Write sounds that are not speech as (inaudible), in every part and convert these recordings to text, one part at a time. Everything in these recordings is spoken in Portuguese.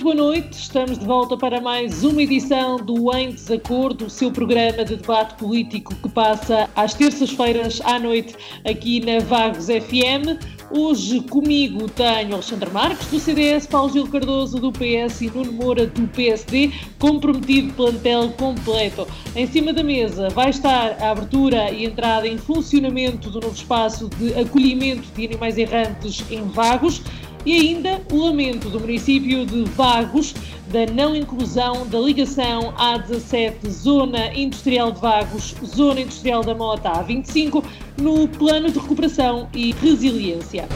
Muito boa noite, estamos de volta para mais uma edição do Em Desacordo, o seu programa de debate político que passa às terças-feiras à noite aqui na Vagos FM. Hoje comigo tenho Alexandre Marques, do CDS, Paulo Gil Cardoso, do PS e Nuno Moura, do PSD, comprometido plantel completo. Em cima da mesa vai estar a abertura e entrada em funcionamento do novo espaço de acolhimento de animais errantes em Vagos e ainda o lamento do município de Vagos da não inclusão da ligação A17 Zona Industrial de Vagos, Zona Industrial da Mota A25 no Plano de Recuperação e Resiliência.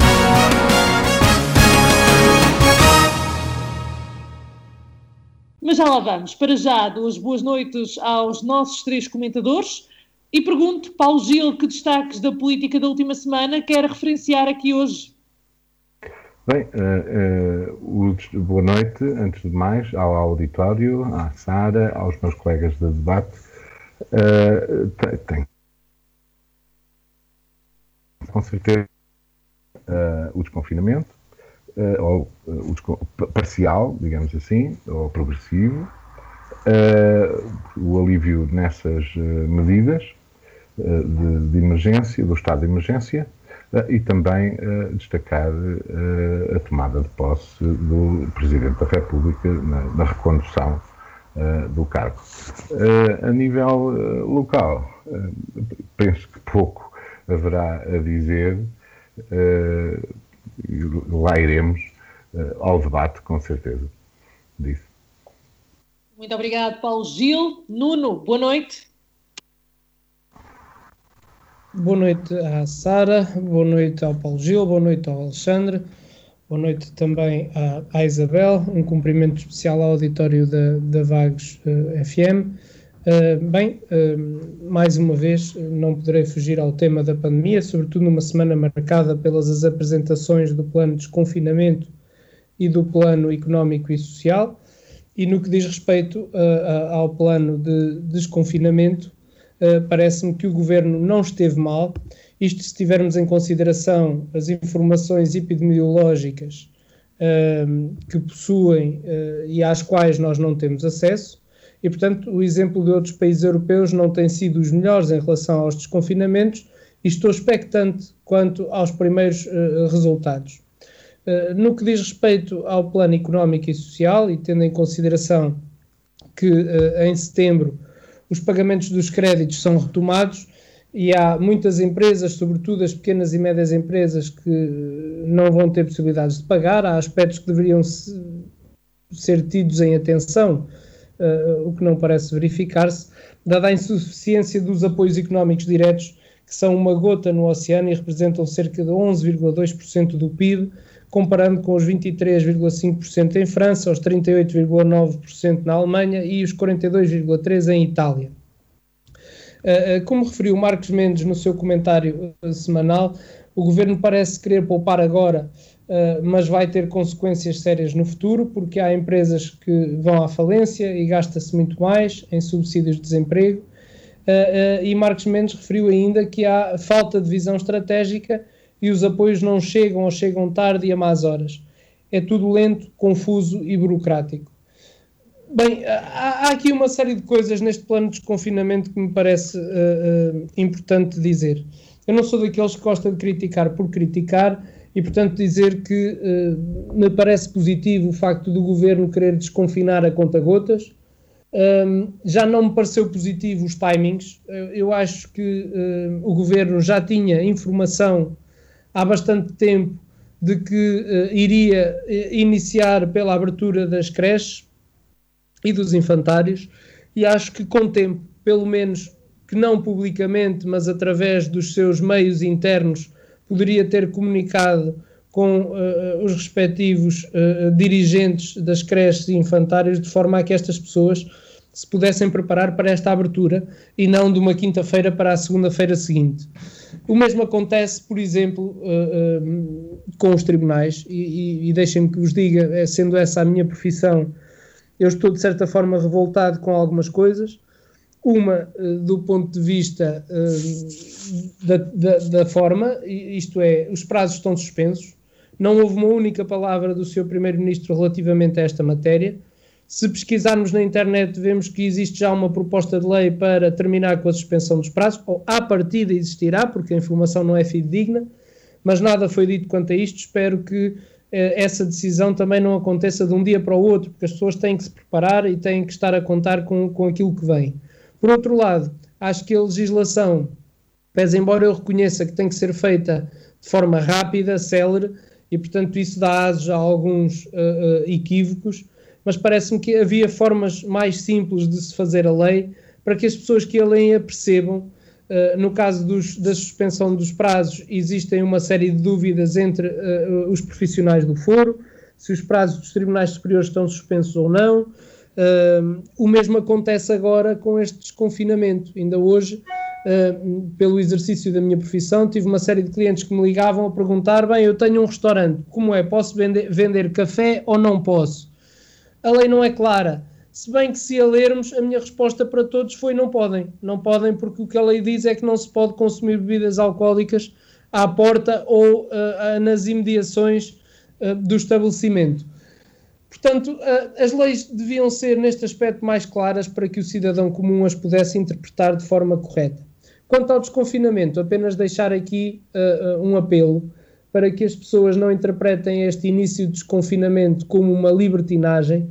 Mas já lá vamos. Para já, duas boas noites aos nossos três comentadores. E pergunto, Paulo Gil, que destaques da política da última semana quer referenciar aqui hoje? Bem, uh, uh, boa noite, antes de mais, ao auditório, à Sara, aos meus colegas de debate. Uh, tem, com certeza, o desconfinamento, ou o parcial, digamos assim, ou progressivo, o alívio nessas medidas de, de emergência, do estado de emergência, e também destacar a tomada de posse do Presidente da República na, na recondução do cargo. a nível local, penso que pouco haverá a dizer, lá iremos ao debate, com certeza. Muito obrigado, Paulo Gil. Nuno, boa noite. Boa noite à Sara, boa noite ao Paulo Gil, boa noite ao Alexandre, boa noite também à, à Isabel, um cumprimento especial ao auditório da, da Vagos uh, FM. Uh, bem, uh, mais uma vez, não poderei fugir ao tema da pandemia, sobretudo numa semana marcada pelas apresentações do plano de desconfinamento e do plano económico e social. E no que diz respeito ao plano de desconfinamento, eh, parece-me que o governo não esteve mal. Isto se tivermos em consideração as informações epidemiológicas uh, que possuem uh, e às quais nós não temos acesso. E, portanto, o exemplo de outros países europeus não tem sido os melhores em relação aos desconfinamentos e estou expectante quanto aos primeiros resultados. no que diz respeito ao plano económico e social, e tendo em consideração que em setembro os pagamentos dos créditos são retomados e há muitas empresas, sobretudo as pequenas e médias empresas, que não vão ter possibilidades de pagar. Há aspectos que deveriam ser tidos em atenção, uh, o que não parece verificar-se, dada a insuficiência dos apoios económicos diretos, que são uma gota no oceano e representam cerca de 11,2% do PIB, comparando com os 23,5% em França, os 38,9% na Alemanha e os 42,3% em Itália. Eh, eh, como referiu Marcos Mendes no seu comentário eh, semanal, o governo parece querer poupar agora, mas vai ter consequências sérias no futuro, porque há empresas que vão à falência e gasta-se muito mais em subsídios de desemprego. E Marcos Mendes referiu ainda que há falta de visão estratégica e os apoios não chegam ou chegam tarde e a más horas. É tudo lento, confuso e burocrático. Bem, há, há aqui uma série de coisas neste plano de desconfinamento que me parece uh, uh, importante dizer. Eu não sou daqueles que gosta de criticar por criticar e, portanto, dizer que uh, me parece positivo o facto do governo querer desconfinar a conta-gotas. Um, já não me pareceu positivo os timings. Eu acho que o governo já tinha informação há bastante tempo de que uh, iria eh, iniciar pela abertura das creches e dos infantários, e acho que com tempo, pelo menos que não publicamente, mas através dos seus meios internos, poderia ter comunicado com uh, os respectivos uh, dirigentes das creches e infantários, de forma a que estas pessoas se pudessem preparar para esta abertura e não de uma quinta-feira para a segunda-feira seguinte. O mesmo acontece, por exemplo, uh, com os tribunais, e, deixem-me que vos diga, sendo essa a minha profissão, eu estou de certa forma revoltado com algumas coisas. Uma, do ponto de vista da, da, da forma, isto é, os prazos estão suspensos, não houve uma única palavra do seu Primeiro-Ministro relativamente a esta matéria. Se pesquisarmos na internet, vemos que existe já uma proposta de lei para terminar com a suspensão dos prazos, ou à partida existirá, porque a informação não é fidedigna, mas nada foi dito quanto a isto. Espero que eh, essa decisão também não aconteça de um dia para o outro, porque as pessoas têm que se preparar e têm que estar a contar com, com aquilo que vem. Por outro lado, acho que a legislação, pese embora eu reconheça que tem que ser feita de forma rápida, célere, e, portanto, isso dá asos a alguns uh, uh, equívocos, mas parece-me que havia formas mais simples de se fazer a lei para que as pessoas que a leem a percebam. Uh, no caso dos, da suspensão dos prazos, existem uma série de dúvidas entre os profissionais do foro, se os prazos dos tribunais superiores estão suspensos ou não. o mesmo acontece agora com este desconfinamento. Ainda hoje uh, pelo exercício da minha profissão, tive uma série de clientes que me ligavam a perguntar: bem, eu tenho um restaurante, como é? Posso vender, vender café ou não posso? A lei não é clara. Se bem que se a lermos, a minha resposta para todos foi não podem. Não podem porque o que a lei diz é que não se pode consumir bebidas alcoólicas à porta ou uh, nas imediações uh, do estabelecimento. Portanto, uh, as leis deviam ser neste aspecto mais claras para que o cidadão comum as pudesse interpretar de forma correta. Quanto ao desconfinamento, apenas deixar aqui um apelo para que as pessoas não interpretem este início de desconfinamento como uma libertinagem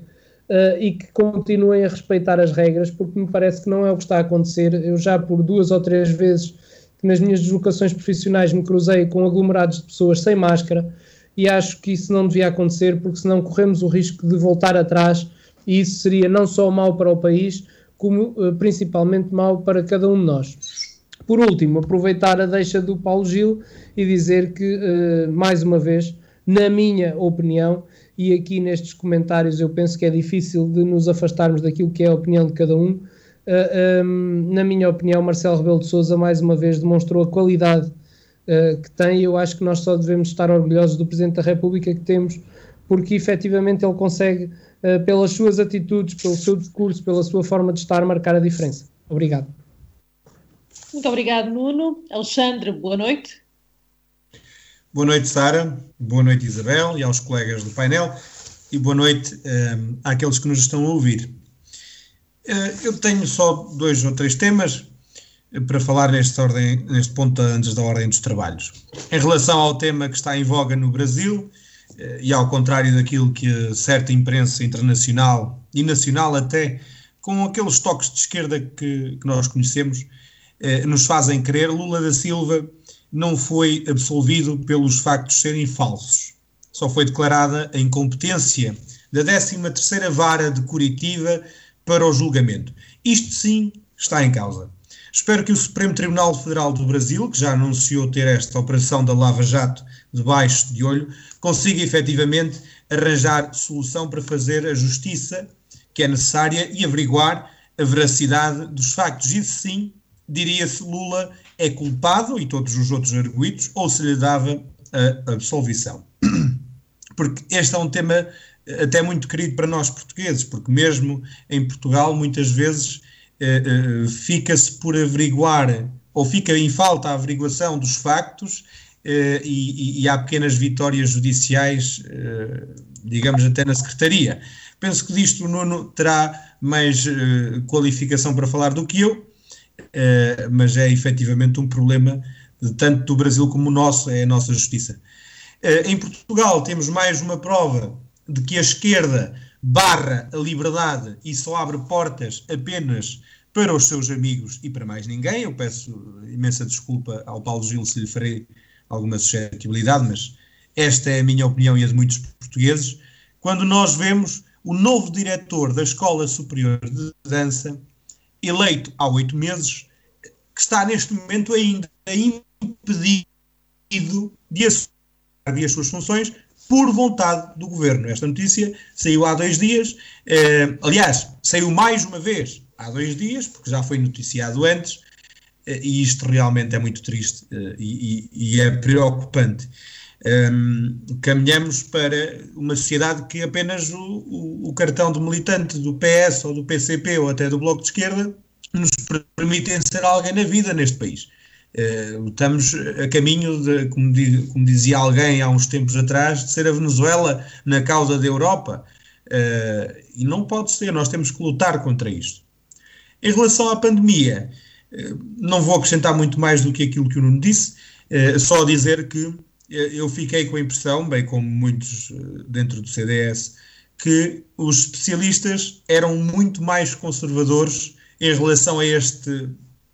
uh, e que continuem a respeitar as regras, porque me parece que não é o que está a acontecer. Eu já por duas ou três vezes nas minhas deslocações profissionais me cruzei com aglomerados de pessoas sem máscara e acho que isso não devia acontecer, porque senão corremos o risco de voltar atrás e isso seria não só mau para o país, como uh, principalmente mau para cada um de nós. Por último, aproveitar a deixa do Paulo Gil e dizer que, uh, mais uma vez, na minha opinião, e aqui nestes comentários eu penso que é difícil de nos afastarmos daquilo que é a opinião de cada um. Uh, eh, um, ehm, na minha opinião, Marcelo Rebelo de Souza mais uma vez demonstrou a qualidade uh, que tem. Eu acho que nós só devemos estar orgulhosos do Presidente da República que temos, porque efetivamente ele consegue, uh, pelas suas atitudes, pelo seu discurso, pela sua forma de estar, marcar a diferença. Obrigado. Muito obrigado, Nuno. Alexandre, boa noite. Boa noite, Sara. Boa noite, Isabel, e aos colegas do painel. E boa noite um, eh, àqueles que nos estão a ouvir. Uh, eu tenho só dois ou três temas uh, para falar neste, ordem, neste ponto antes da ordem dos trabalhos. Em relação ao tema que está em voga no Brasil, uh, e ao contrário daquilo que certa imprensa internacional e nacional até, com aqueles toques de esquerda que, que nós conhecemos, eh, nos fazem crer, Lula da Silva não foi absolvido pelos factos serem falsos. Só foi declarada a incompetência da 13ª Vara de Curitiba para o julgamento. Isto sim está em causa. Espero que o Supremo Tribunal Federal do Brasil, que já anunciou ter esta operação da Lava Jato debaixo de olho, consiga efetivamente arranjar solução para fazer a justiça que é necessária e averiguar a veracidade dos factos. Isso sim diria-se Lula é culpado e todos os outros arguídos, ou se lhe dava a absolvição. (clears throat) Porque este é um tema eh, até muito querido para nós portugueses, porque mesmo em Portugal muitas vezes eh, eh, fica-se por averiguar, ou fica em falta a averiguação dos factos eh, e, e, há pequenas vitórias judiciais, eh, digamos até na Secretaria. Penso que disto o Nuno terá mais eh, qualificação para falar do que eu, uh, mas é efetivamente um problema tanto do Brasil como o nosso, é a nossa justiça. Uh, em Portugal temos mais uma prova de que a esquerda barra a liberdade e só abre portas apenas para os seus amigos e para mais ninguém. Eu peço imensa desculpa ao Paulo Gil se lhe farei alguma suscetibilidade, mas esta é a minha opinião e a de muitos portugueses. Quando nós vemos o novo diretor da Escola Superior de Dança eleito há oito meses, que está neste momento ainda impedido de as suas funções por vontade do governo. Esta notícia saiu há dois dias, eh, aliás, saiu mais uma vez há dois dias, porque já foi noticiado antes, eh, e isto realmente é muito triste eh, e, e, é preocupante. Um, caminhamos para uma sociedade que apenas o, o, o, cartão de militante do PS ou do PCP ou até do Bloco de Esquerda nos permitem ser alguém na vida neste país. Uh, estamos a caminho, de, como, como, dizia alguém há uns tempos atrás, de ser a Venezuela na causa da Europa. Uh, e não pode ser, nós temos que lutar contra isto. Em relação à pandemia, uh, não vou acrescentar muito mais do que aquilo que o Nuno disse, só dizer que eu fiquei com a impressão, bem como muitos eh, dentro do CDS, que os especialistas eram muito mais conservadores em relação a este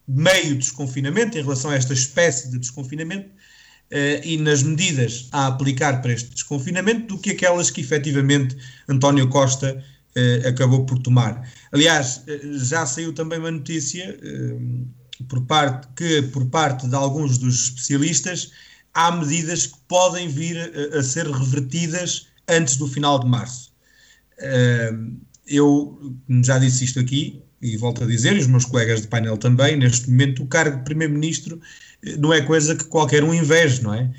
meio de desconfinamento, em relação a esta espécie de desconfinamento uh, e nas medidas a aplicar para este desconfinamento do que aquelas que efetivamente António Costa uh, acabou por tomar. Aliás, já saiu também uma notícia por parte, que por parte de alguns dos especialistas há medidas que podem vir a, a ser revertidas antes do final de março. Eu já disse isto aqui e volto a dizer, e os meus colegas de painel também, neste momento o cargo de Primeiro-Ministro eh, não é coisa que qualquer um inveje, não é?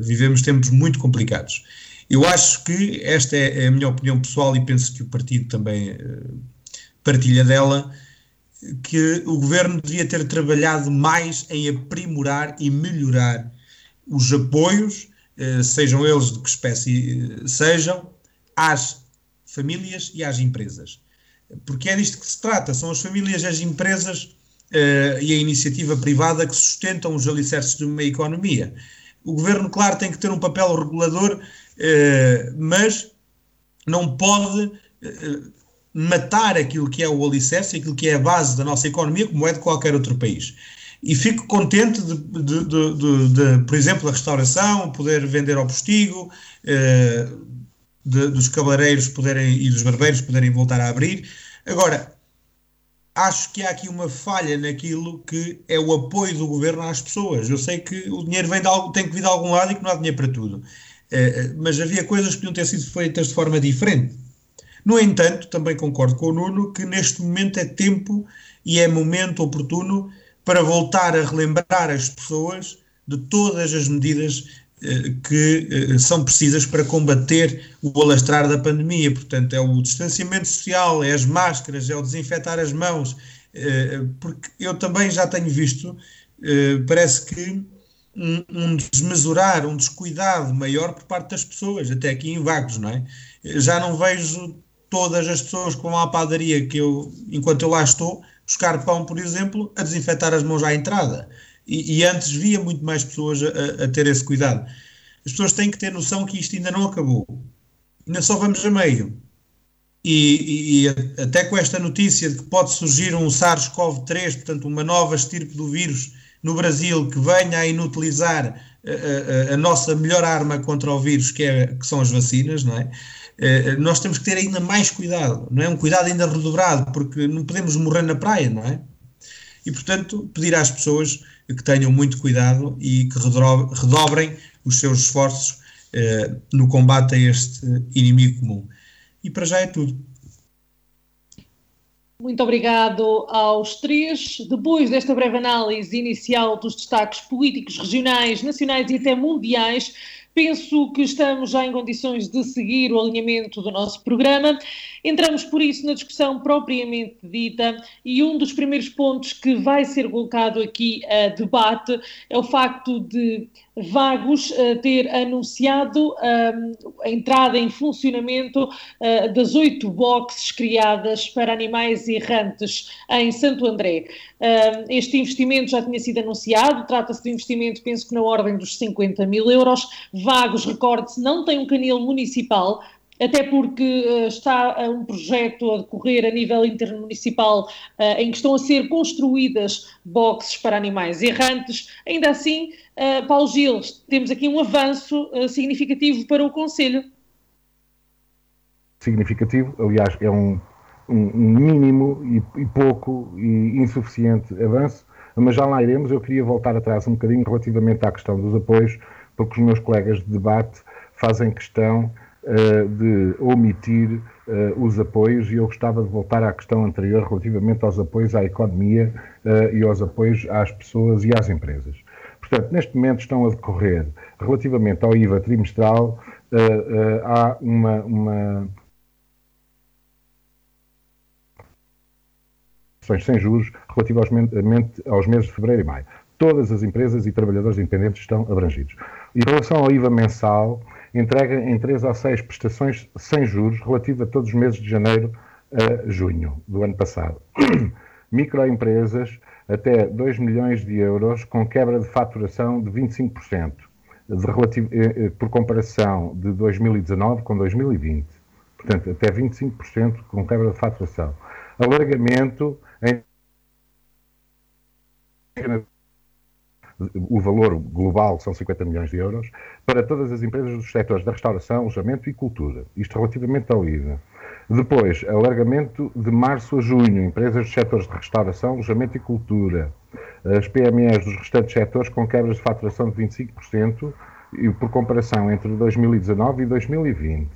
Vivemos tempos muito complicados. Eu acho que esta é, é a minha opinião pessoal e penso que o partido também uh, partilha dela, que o governo devia ter trabalhado mais em aprimorar e melhorar os apoios, eh, sejam eles de que espécie eh, sejam, às famílias e às empresas. Porque é disto que se trata, são as famílias e as empresas uh, e a iniciativa privada que sustentam os alicerces de uma economia. O governo, claro, tem que ter um papel regulador, mas não pode matar aquilo que é o alicerce, aquilo que é a base da nossa economia, como é de qualquer outro país e fico contente de, de, de, de, por exemplo, a restauração, poder vender ao postigo, eh, dos cabeleireiros poderem e dos barbeiros poderem voltar a abrir. Agora, acho que há aqui uma falha naquilo que é o apoio do governo às pessoas. Eu sei que o dinheiro vem de algo, tem que vir de algum lado e que não há dinheiro para tudo. Eh, mas havia coisas que podiam ter sido feitas de forma diferente. No entanto, também concordo com o Nuno que neste momento é tempo e é momento oportuno para voltar a relembrar as pessoas de todas as medidas eh, que eh, são precisas para combater o alastrar da pandemia. Portanto, é o distanciamento social, é as máscaras, é o desinfetar as mãos, eh, porque eu também já tenho visto, parece que um, desmesurar, um descuidado maior por parte das pessoas, até aqui em Vagos, não é? Já não vejo todas as pessoas vão à padaria que eu, enquanto eu lá estou, buscar pão, por exemplo, a desinfetar as mãos à entrada. E, e antes via muito mais pessoas a, a, ter esse cuidado. As pessoas têm que ter noção que isto ainda não acabou. Ainda só vamos a meio. E, e, até com esta notícia de que pode surgir um SARS-CoV-3, portanto, uma nova estirpe do vírus no Brasil que venha a inutilizar a, a, a nossa melhor arma contra o vírus, que, é, que são as vacinas, não é? Eh, nós temos que ter ainda mais cuidado, não é? Um cuidado ainda redobrado, porque não podemos morrer na praia, não é? E, portanto, pedir às pessoas que tenham muito cuidado e que redobrem os seus esforços eh, no combate a este inimigo comum. E para já é tudo. Muito obrigado aos três. Depois desta breve análise inicial dos destaques políticos regionais, nacionais e até mundiais, Penso que estamos já em condições de seguir o alinhamento do nosso programa. Entramos, por isso, na discussão propriamente dita e um dos primeiros pontos que vai ser colocado aqui a debate é o facto de Vagos uh, ter anunciado uh, a entrada em funcionamento uh, das oito boxes criadas para animais errantes em Santo André. este investimento já tinha sido anunciado, trata-se de um investimento, penso que na ordem dos 50 mil euros. Vagos, recorde-se, não tem um canil municipal, até porque uh, está um projeto a decorrer a nível intermunicipal uh, em que estão a ser construídas boxes para animais errantes. Ainda assim, Paulo Gil, temos aqui um avanço significativo para o Conselho. Significativo, aliás, é um, um, um mínimo e, e, pouco e insuficiente avanço, mas já lá iremos. Eu queria voltar atrás um bocadinho relativamente à questão dos apoios, porque os meus colegas de debate fazem questão de omitir uh, os apoios e eu gostava de voltar à questão anterior relativamente aos apoios à economia uh, e aos apoios às pessoas e às empresas. Portanto, neste momento estão a decorrer, relativamente ao IVA trimestral, há uma, uma sem juros relativamente aos meses de fevereiro e maio. Todas as empresas e trabalhadores independentes estão abrangidos. Em relação ao IVA mensal, entrega em 3 ou 6 prestações sem juros relativa a todos os meses de janeiro a junho do ano passado. (clears throat) Microempresas até 2 milhões de euros com quebra de faturação de 25%, de relativo, eh, eh, por comparação de 2019 com 2020. Portanto, até 25% com quebra de faturação. Alargamento em o valor global são 50 milhões de euros, para todas as empresas dos setores da restauração, alojamento e cultura. Isto relativamente ao IVA. Depois, alargamento de março a junho, empresas dos setores de restauração, alojamento e cultura. As PMEs dos restantes setores com quebras de faturação de 25% e por comparação entre 2019 e 2020.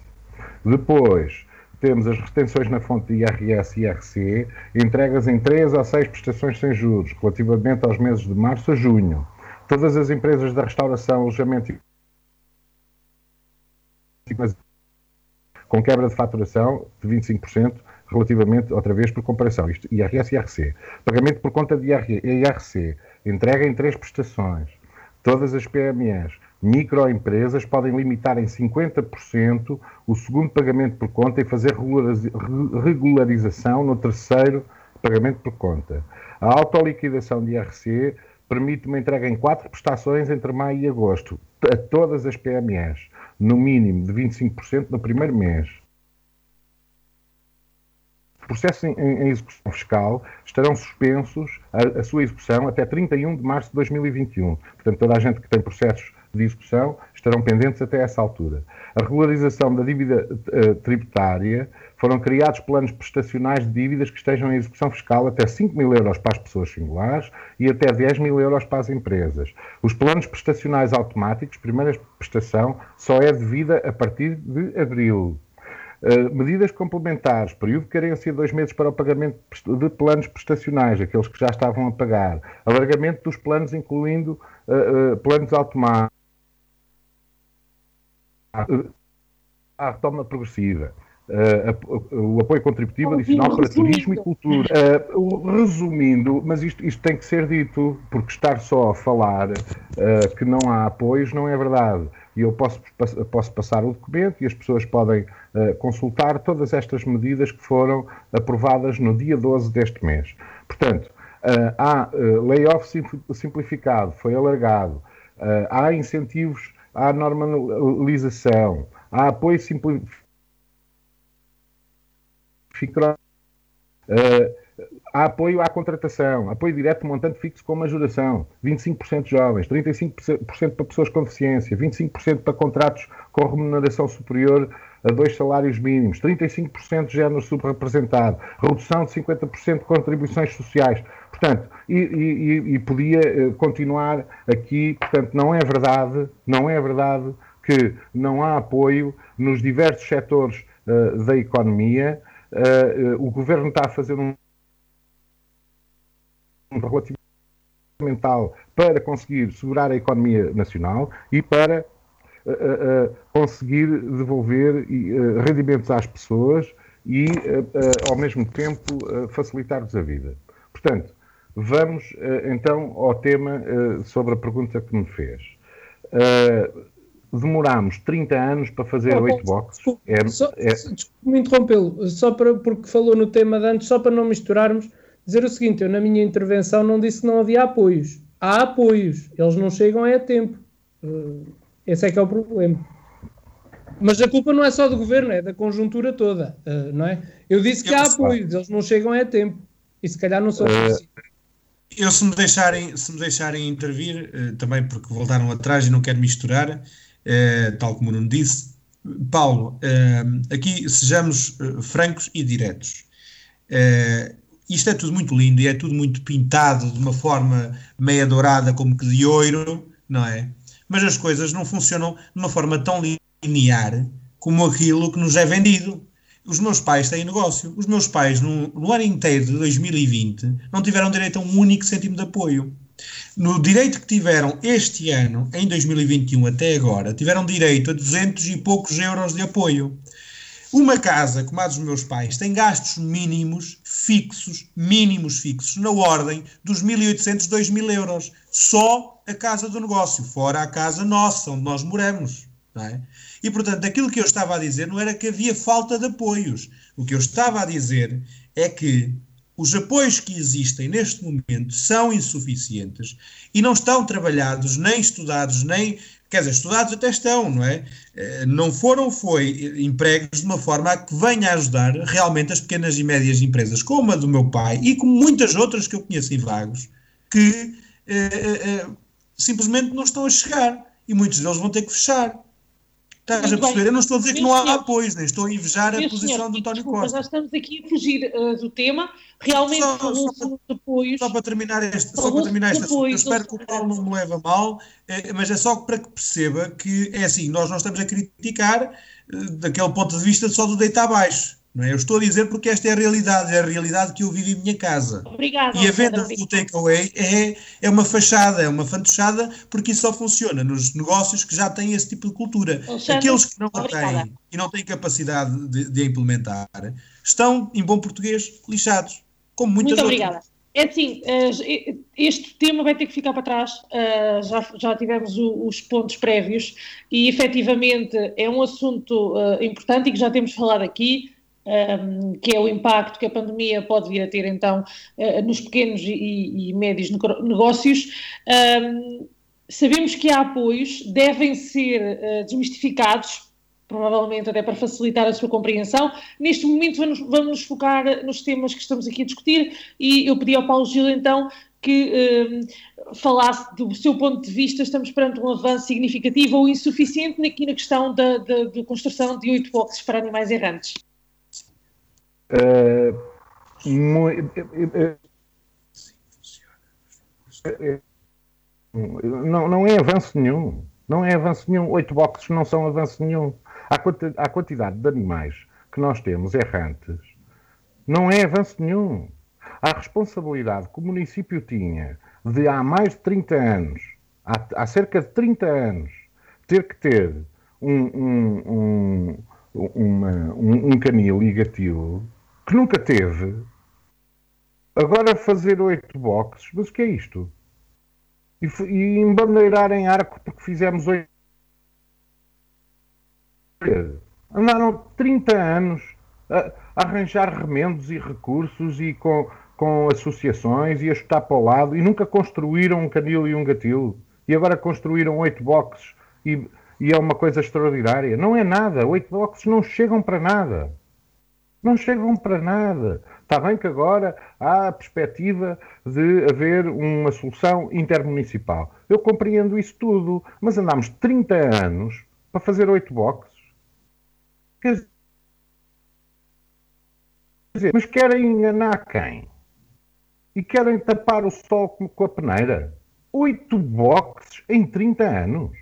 Depois, temos as retenções na fonte de IRS e IRC, entregas em 3 a 6 prestações sem juros, relativamente aos meses de março a junho. Todas as empresas da restauração, alojamento com quebra de faturação de 25%, relativamente, outra vez, por comparação, isto, IRS e IRC. Pagamento por conta de IRC, entrega em três prestações. Todas as PMEs, microempresas podem limitar em 50% o segundo pagamento por conta e fazer regularização no terceiro pagamento por conta. A autoliquidação de IRC permite uma entrega em quatro prestações entre maio e agosto a todas as PMEs, no mínimo de 25% no primeiro mês. Processos em, execução fiscal estarão suspensos a, a sua execução até 31 de março de 2021. Portanto, toda a gente que tem processos de execução estarão pendentes até essa altura. A regularização da dívida uh, tributária foram criados planos prestacionais de dívidas que estejam em execução fiscal até 5 mil euros para as pessoas singulares e até 10 mil euros para as empresas. Os planos prestacionais automáticos, primeira prestação, só é devida a partir de abril. Uh, medidas complementares, período de carência de dois meses para o pagamento de planos prestacionais, aqueles que já estavam a pagar, alargamento dos planos, incluindo uh, uh, planos automáticos à retoma progressiva. Uh, o apoio contributivo adicional para turismo e cultura. Resumindo, mas isto, isto, tem que ser dito, porque estar só a falar que não há apoios não é verdade. E eu posso, posso passar o documento e as pessoas podem consultar todas estas medidas que foram aprovadas no dia 12 deste mês. Portanto, há layoff simplificado, foi alargado, há incentivos há normalização, há apoio simplificado, uh, há apoio à contratação, apoio direto montante fixo com majoração, 25% jovens, 35% para pessoas com deficiência, 25% para contratos com remuneração superior a dois salários mínimos, 35% de género subrepresentado, redução de 50% de contribuições sociais. Portanto, e, e, e, podia eh, continuar aqui, portanto, não é verdade, não é verdade que não há apoio nos diversos setores uh, da economia. Uh, uh, o governo está a fazer um, um relativo mental para conseguir segurar a economia nacional e para conseguir devolver rendimentos às pessoas e, ao mesmo tempo, facilitar-lhes a vida. Portanto, Vamos uh, então ao tema uh, sobre a pergunta que me fez. Uh, demorámos 30 anos para fazer oito oh, boxes. É, só, é... Desculpe-me interrompê-lo, só para, porque falou no tema de antes, só para não misturarmos, dizer o seguinte: eu na minha intervenção não disse que não havia apoios. Há apoios, eles não chegam a tempo. esse é que é o problema. Mas a culpa não é só do governo, é da conjuntura toda, não é? Eu disse que há apoios, eles não chegam a tempo. E se calhar não são suficientes. Eu, se me deixarem, se me deixarem intervir, uh, também porque voltaram atrás e não quero misturar, uh, tal como o Nuno disse, Paulo, uh, aqui sejamos francos e diretos. isto é tudo muito lindo e é tudo muito pintado de uma forma meia dourada, como que de ouro, não é? mas as coisas não funcionam de uma forma tão linear como aquilo que nos é vendido. Os meus pais têm negócio. Os meus pais, no, no ano inteiro de 2020, não tiveram direito a um único cêntimo de apoio. No direito que tiveram este ano, em 2021 até agora, tiveram direito a 200 e poucos euros de apoio. Uma casa, como a dos meus pais, tem gastos mínimos fixos, mínimos fixos, na ordem dos 1.800, 2.000 euros. Só a casa do negócio, fora a casa nossa, onde nós moramos. É? E, portanto, aquilo que eu estava a dizer não era que havia falta de apoios. O que eu estava a dizer é que os apoios que existem neste momento são insuficientes e não estão trabalhados, nem estudados, nem. Quer dizer, estudados até estão, não é? Eh, não foram, foi empregos de uma forma a que venha a ajudar realmente as pequenas e médias empresas, como a do meu pai e como muitas outras que eu conheço em Vagos, que eh, eh, eh simplesmente não estão a chegar e muitos deles vão ter que fechar. Estás a perceber? Eu não estou a dizer que não há apoios, nem estou a invejar a posição do António Costa. Mas nós estamos aqui a fugir uh, do tema. Realmente, só, só, apoios, só para terminar este, só para terminar este assunto, eu espero que o Paulo não me leve a mal, eh, mas é só para que perceba que é assim, nós não estamos a criticar eh, daquele ponto de vista só do deitar abaixo. Não é? Eu estou a dizer porque esta é a realidade, é a realidade que eu vivo em minha casa. Obrigada. E a venda do takeaway é, é uma fachada, é uma fantochada, porque isso só funciona nos negócios que já têm esse tipo de cultura. Alexandre, Aqueles que não a têm e não têm capacidade de, de, implementar estão, em bom português, lixados. Como muitas Muito outras. obrigada. É assim, eh, este tema vai ter que ficar para trás, eh, já, já tivemos os pontos prévios e efetivamente é um assunto eh, importante e que já temos falado aqui, um, que é o impacto que a pandemia pode vir a ter então uh, nos pequenos e, e médios negócios. Um, sabemos que há apoios, devem ser uh, desmistificados, provavelmente até para facilitar a sua compreensão. Neste momento vamos, vamos nos focar nos temas que estamos aqui a discutir e eu pedi ao Paulo Gil então que falasse do seu ponto de vista, estamos perante um avanço significativo ou insuficiente aqui na questão da, da, da construção de oito boxes para animais errantes. Não, não é avanço nenhum. Não é avanço nenhum. Oito boxes não são avanço nenhum. A quantidade de animais que nós temos errantes não é avanço nenhum. A responsabilidade que o município tinha de há mais de 30 anos, há, há cerca de 30 anos, ter que ter um, um, um, uma, um, um canil ligativo que nunca teve, agora fazer oito boxes, mas o que é isto? E, e embandeirar em arco porque fizemos oito. Andaram 30 anos a, a arranjar remendos e recursos e com, com associações e a chutar para o lado e nunca construíram um canil e um gatilho. E agora construíram oito boxes e, e é uma coisa extraordinária. Não é nada. Oito boxes não chegam para nada. Não chegam para nada. Está bem que agora há a perspectiva de haver uma solução intermunicipal. Eu compreendo isso tudo, mas andámos 30 anos para fazer oito boxes. Quer dizer, mas querem enganar quem? E querem tapar o sol com a peneira? Oito boxes em 30 anos.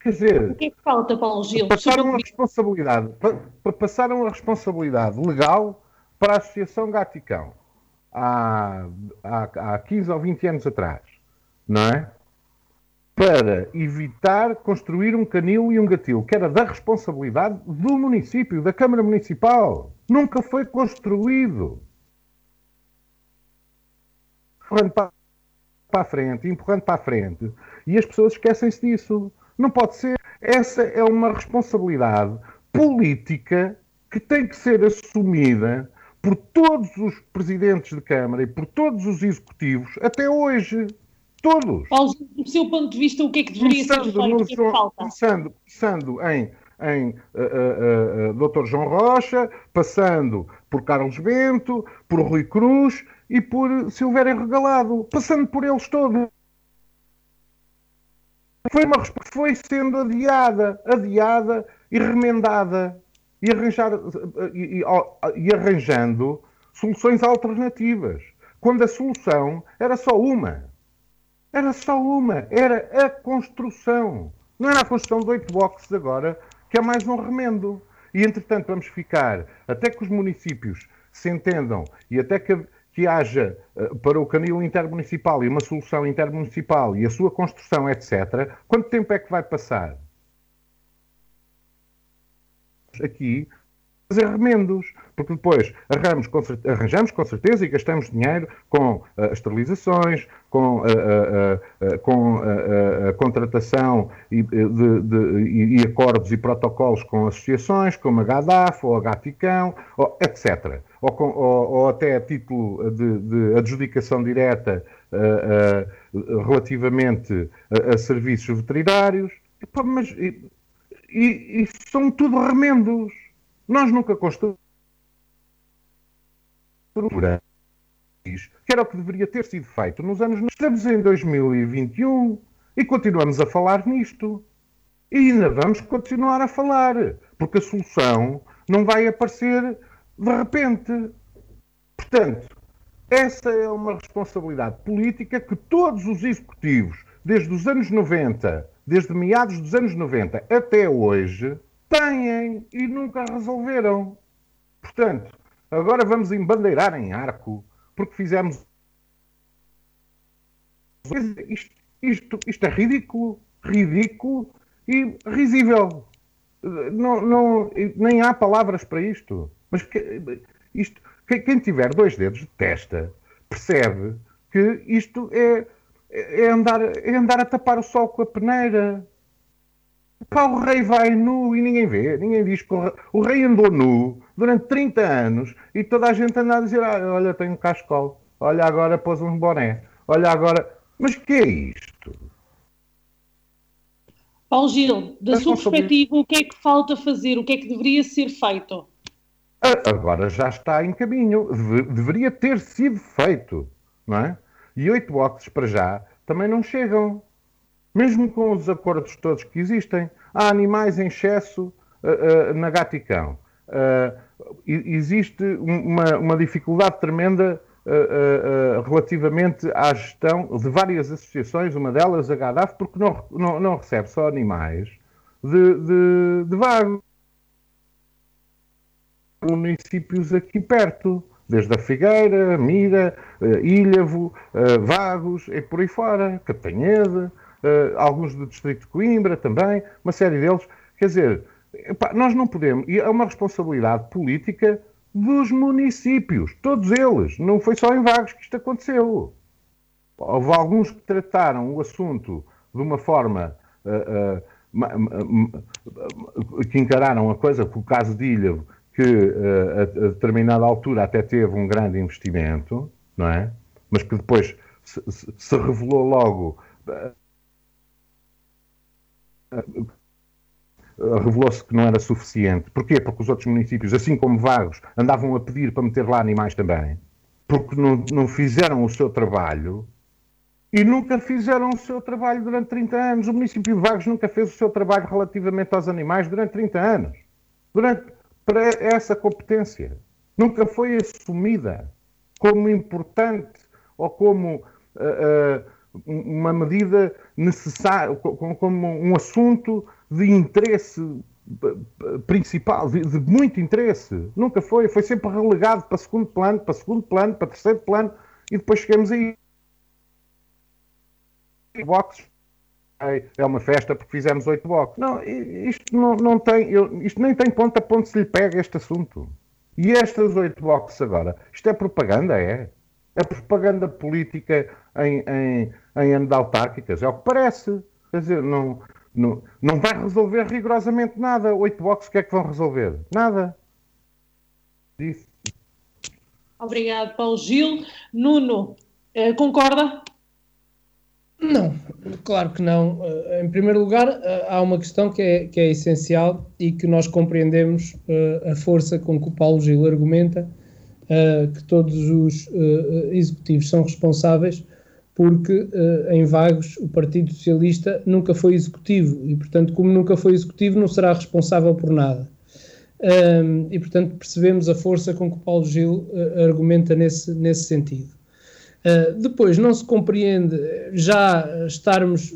Quer dizer, o que é que falta, Paulo Gil? Passaram a responsabilidade, passaram a responsabilidade legal para a Associação Gaticão há, há, há 15 ou 20 anos atrás, não é? Para evitar construir um canil e um gatil, que era da responsabilidade do município, da Câmara Municipal. Nunca foi construído. Empurrando para, para a frente, empurrando para a frente. E as pessoas esquecem-se disso. Não pode ser. Essa é uma responsabilidade política que tem que ser assumida por todos os presidentes de Câmara e por todos os executivos até hoje. Todos. do seu ponto de vista, o que é que deveria ser feito? O que é falta? Pensando, pensando em, em uh, uh, uh, Dr. João Rocha, passando por Carlos Bento, por Rui Cruz e por Silvério Regalado, passando por eles todos foi uma foi sendo adiada, adiada e remendada e, arranjar, e, e, e arranjando soluções alternativas, quando a solução era só uma. Era só uma, era a construção. Não era a construção de oito boxes agora, que é mais um remendo. E, entretanto, vamos ficar até que os municípios se entendam e até que, que haja uh, para o canil intermunicipal e uma solução intermunicipal e a sua construção, etc. Quanto tempo é que vai passar? Aqui fazer remendos, porque depois arranjamos com, arranjamos com certeza e gastamos dinheiro com uh, esterilizações, com, uh, uh, com a contratação e, de, de, e, acordos e protocolos com associações, como a GADAF ou a Gaticão, ou, etc. Ou, ou, ou, até a título de, de adjudicação direta relativamente a, a, serviços veterinários. Mas, e, e, e são tudo remendos. Nós nunca construímos que era o que deveria ter sido feito nos anos. Estamos em 2021 e continuamos a falar nisto. E ainda vamos continuar a falar, porque a solução não vai aparecer de repente. Portanto, essa é uma responsabilidade política que todos os executivos, desde os anos 90, desde meados dos anos 90 até hoje, têm e nunca resolveram. Portanto, agora vamos embandeirar em arco porque fizemos. Isto, isto, isto é ridículo, ridículo e risível. Não, não, nem há palavras para isto. Mas isto, quem tiver dois dedos de testa percebe que isto é, é, andar, é andar a tapar o sol com a peneira. Pá, o rei vai nu e ninguém vê, ninguém diz que o rei, o rei andou nu durante 30 anos e toda a gente anda a dizer: ah, olha, tem um cascol, olha, agora pôs um boné, olha, agora. Mas que é isto? Paulo Gil, da sua perspectiva, o que é que falta fazer? O que é que deveria ser feito? Agora já está em caminho. Deveria ter sido feito, não é? E oito boxes para já também não chegam mesmo com os acordos todos que existem, há animais em excesso uh, uh, na gaticão. Uh, existe uma, uma, dificuldade tremenda relativamente à gestão de várias associações, uma delas a GADAF, porque não, não, não recebe só animais de, de, de vagos. Municípios aqui perto, desde a Figueira, Mira, Ilhavo, Vagos e por aí fora, Catanhede uh, alguns do Distrito de Coimbra também, uma série deles. Quer dizer, nós não podemos, e é uma responsabilidade política dos municípios, todos eles. Não foi só em Vagos que isto aconteceu. Houve alguns que trataram o assunto de uma forma uh, uh, que encararam a coisa, por o caso de Ilha, que uh, a, a, determinada altura até teve um grande investimento, não é? Mas que depois se, se revelou logo revelou-se que não era suficiente. Porquê? Porque os outros municípios, assim como Vagos, andavam a pedir para meter lá animais também. Porque não, não fizeram o seu trabalho e nunca fizeram o seu trabalho durante 30 anos. O município de Vagos nunca fez o seu trabalho relativamente aos animais durante 30 anos. Durante, para essa competência. Nunca foi assumida como importante ou como uh, uh, uma medida necessária, como um assunto de interesse principal, de, de, muito interesse. Nunca foi, foi sempre relegado para segundo plano, para segundo plano, para terceiro plano, e depois chegamos aí. Boxes. É uma festa porque fizemos oito boxes. Não, isto não, não tem, eu, isto nem tem ponto a ponto se lhe pega este assunto. E estas oito boxes agora, isto é propaganda, é? É propaganda política em, em, em autárquicas, é o que parece. Quer dizer, não, não, não vai resolver rigorosamente nada. Oito boxes, o que é que vão resolver? Nada. Disse. Obrigado, Paulo Gil. Nuno, eh, concorda? Não, claro que não. Eh, em primeiro lugar, eh, há uma questão que é, que é essencial e que nós compreendemos a força com que o Paulo Gil argumenta que todos os executivos são responsáveis porque em Vagos o Partido Socialista nunca foi executivo e, portanto, como nunca foi executivo, não será responsável por nada. E, portanto, percebemos a força com que o Paulo Gil argumenta nesse, nesse sentido. Uh, depois, não se compreende já estarmos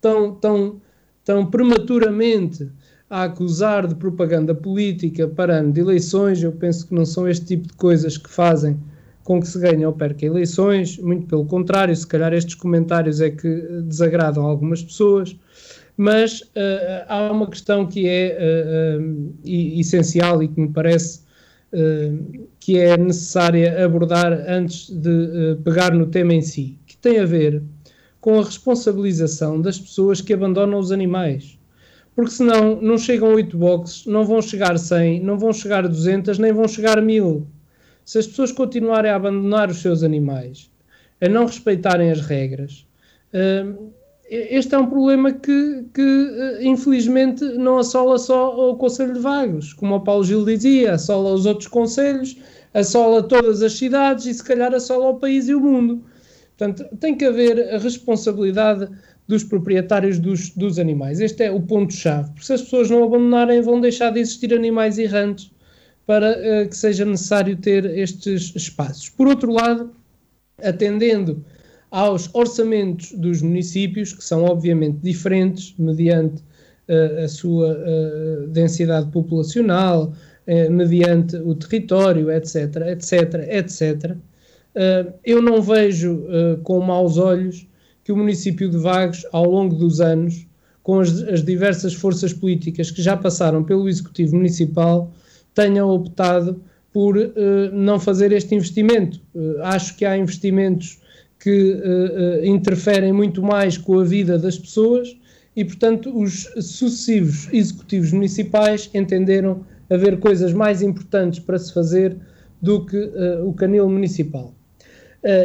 tão, tão, tão prematuramente a acusar de propaganda política para ano de eleições. Eu penso que não são este tipo de coisas que fazem com que se ganhe ou perca eleições, muito pelo contrário, se calhar estes comentários é que desagradam algumas pessoas, mas uh, há uma questão que é uh, essencial e que me parece que é necessária abordar antes de pegar no tema em si, que tem a ver com a responsabilização das pessoas que abandonam os animais. Porque senão não chegam 8 boxes, não vão chegar 100, não vão chegar 200, nem vão chegar 1000 se as pessoas continuarem a abandonar os seus animais, a não respeitarem as regras, hum, este é um problema que, que, eh, infelizmente não assola só o Conselho de Vagos, como o Paulo Gil dizia, assola os outros conselhos, assola todas as cidades e se calhar assola o país e o mundo. Portanto, tem que haver a responsabilidade dos proprietários dos, dos animais. Este é o ponto-chave, porque se as pessoas não abandonarem, vão deixar de existir animais errantes para uh, que seja necessário ter estes espaços. Por outro lado, atendendo aos orçamentos dos municípios, que são obviamente diferentes mediante uh, a sua uh, densidade populacional, mediante o território, etc., etc., etc., eu não vejo com maus olhos que o município de Vagos, ao longo dos anos, com as, as diversas forças políticas que já passaram pelo Executivo Municipal, tenham optado por não fazer este investimento. Acho que há investimentos que uh, interferem muito mais com a vida das pessoas e, portanto, os sucessivos executivos municipais entenderam haver coisas mais importantes para se fazer do que o canil municipal.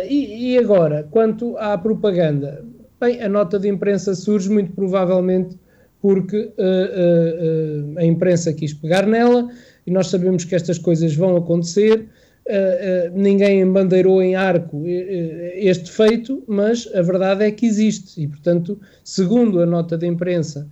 E, e, agora, quanto à propaganda, bem, a nota de imprensa surge muito provavelmente porque a imprensa quis pegar nela e nós sabemos que estas coisas vão acontecer. Uh, uh, ninguém embandeirou em arco uh, este feito, mas a verdade é que existe e, portanto, segundo a nota de imprensa,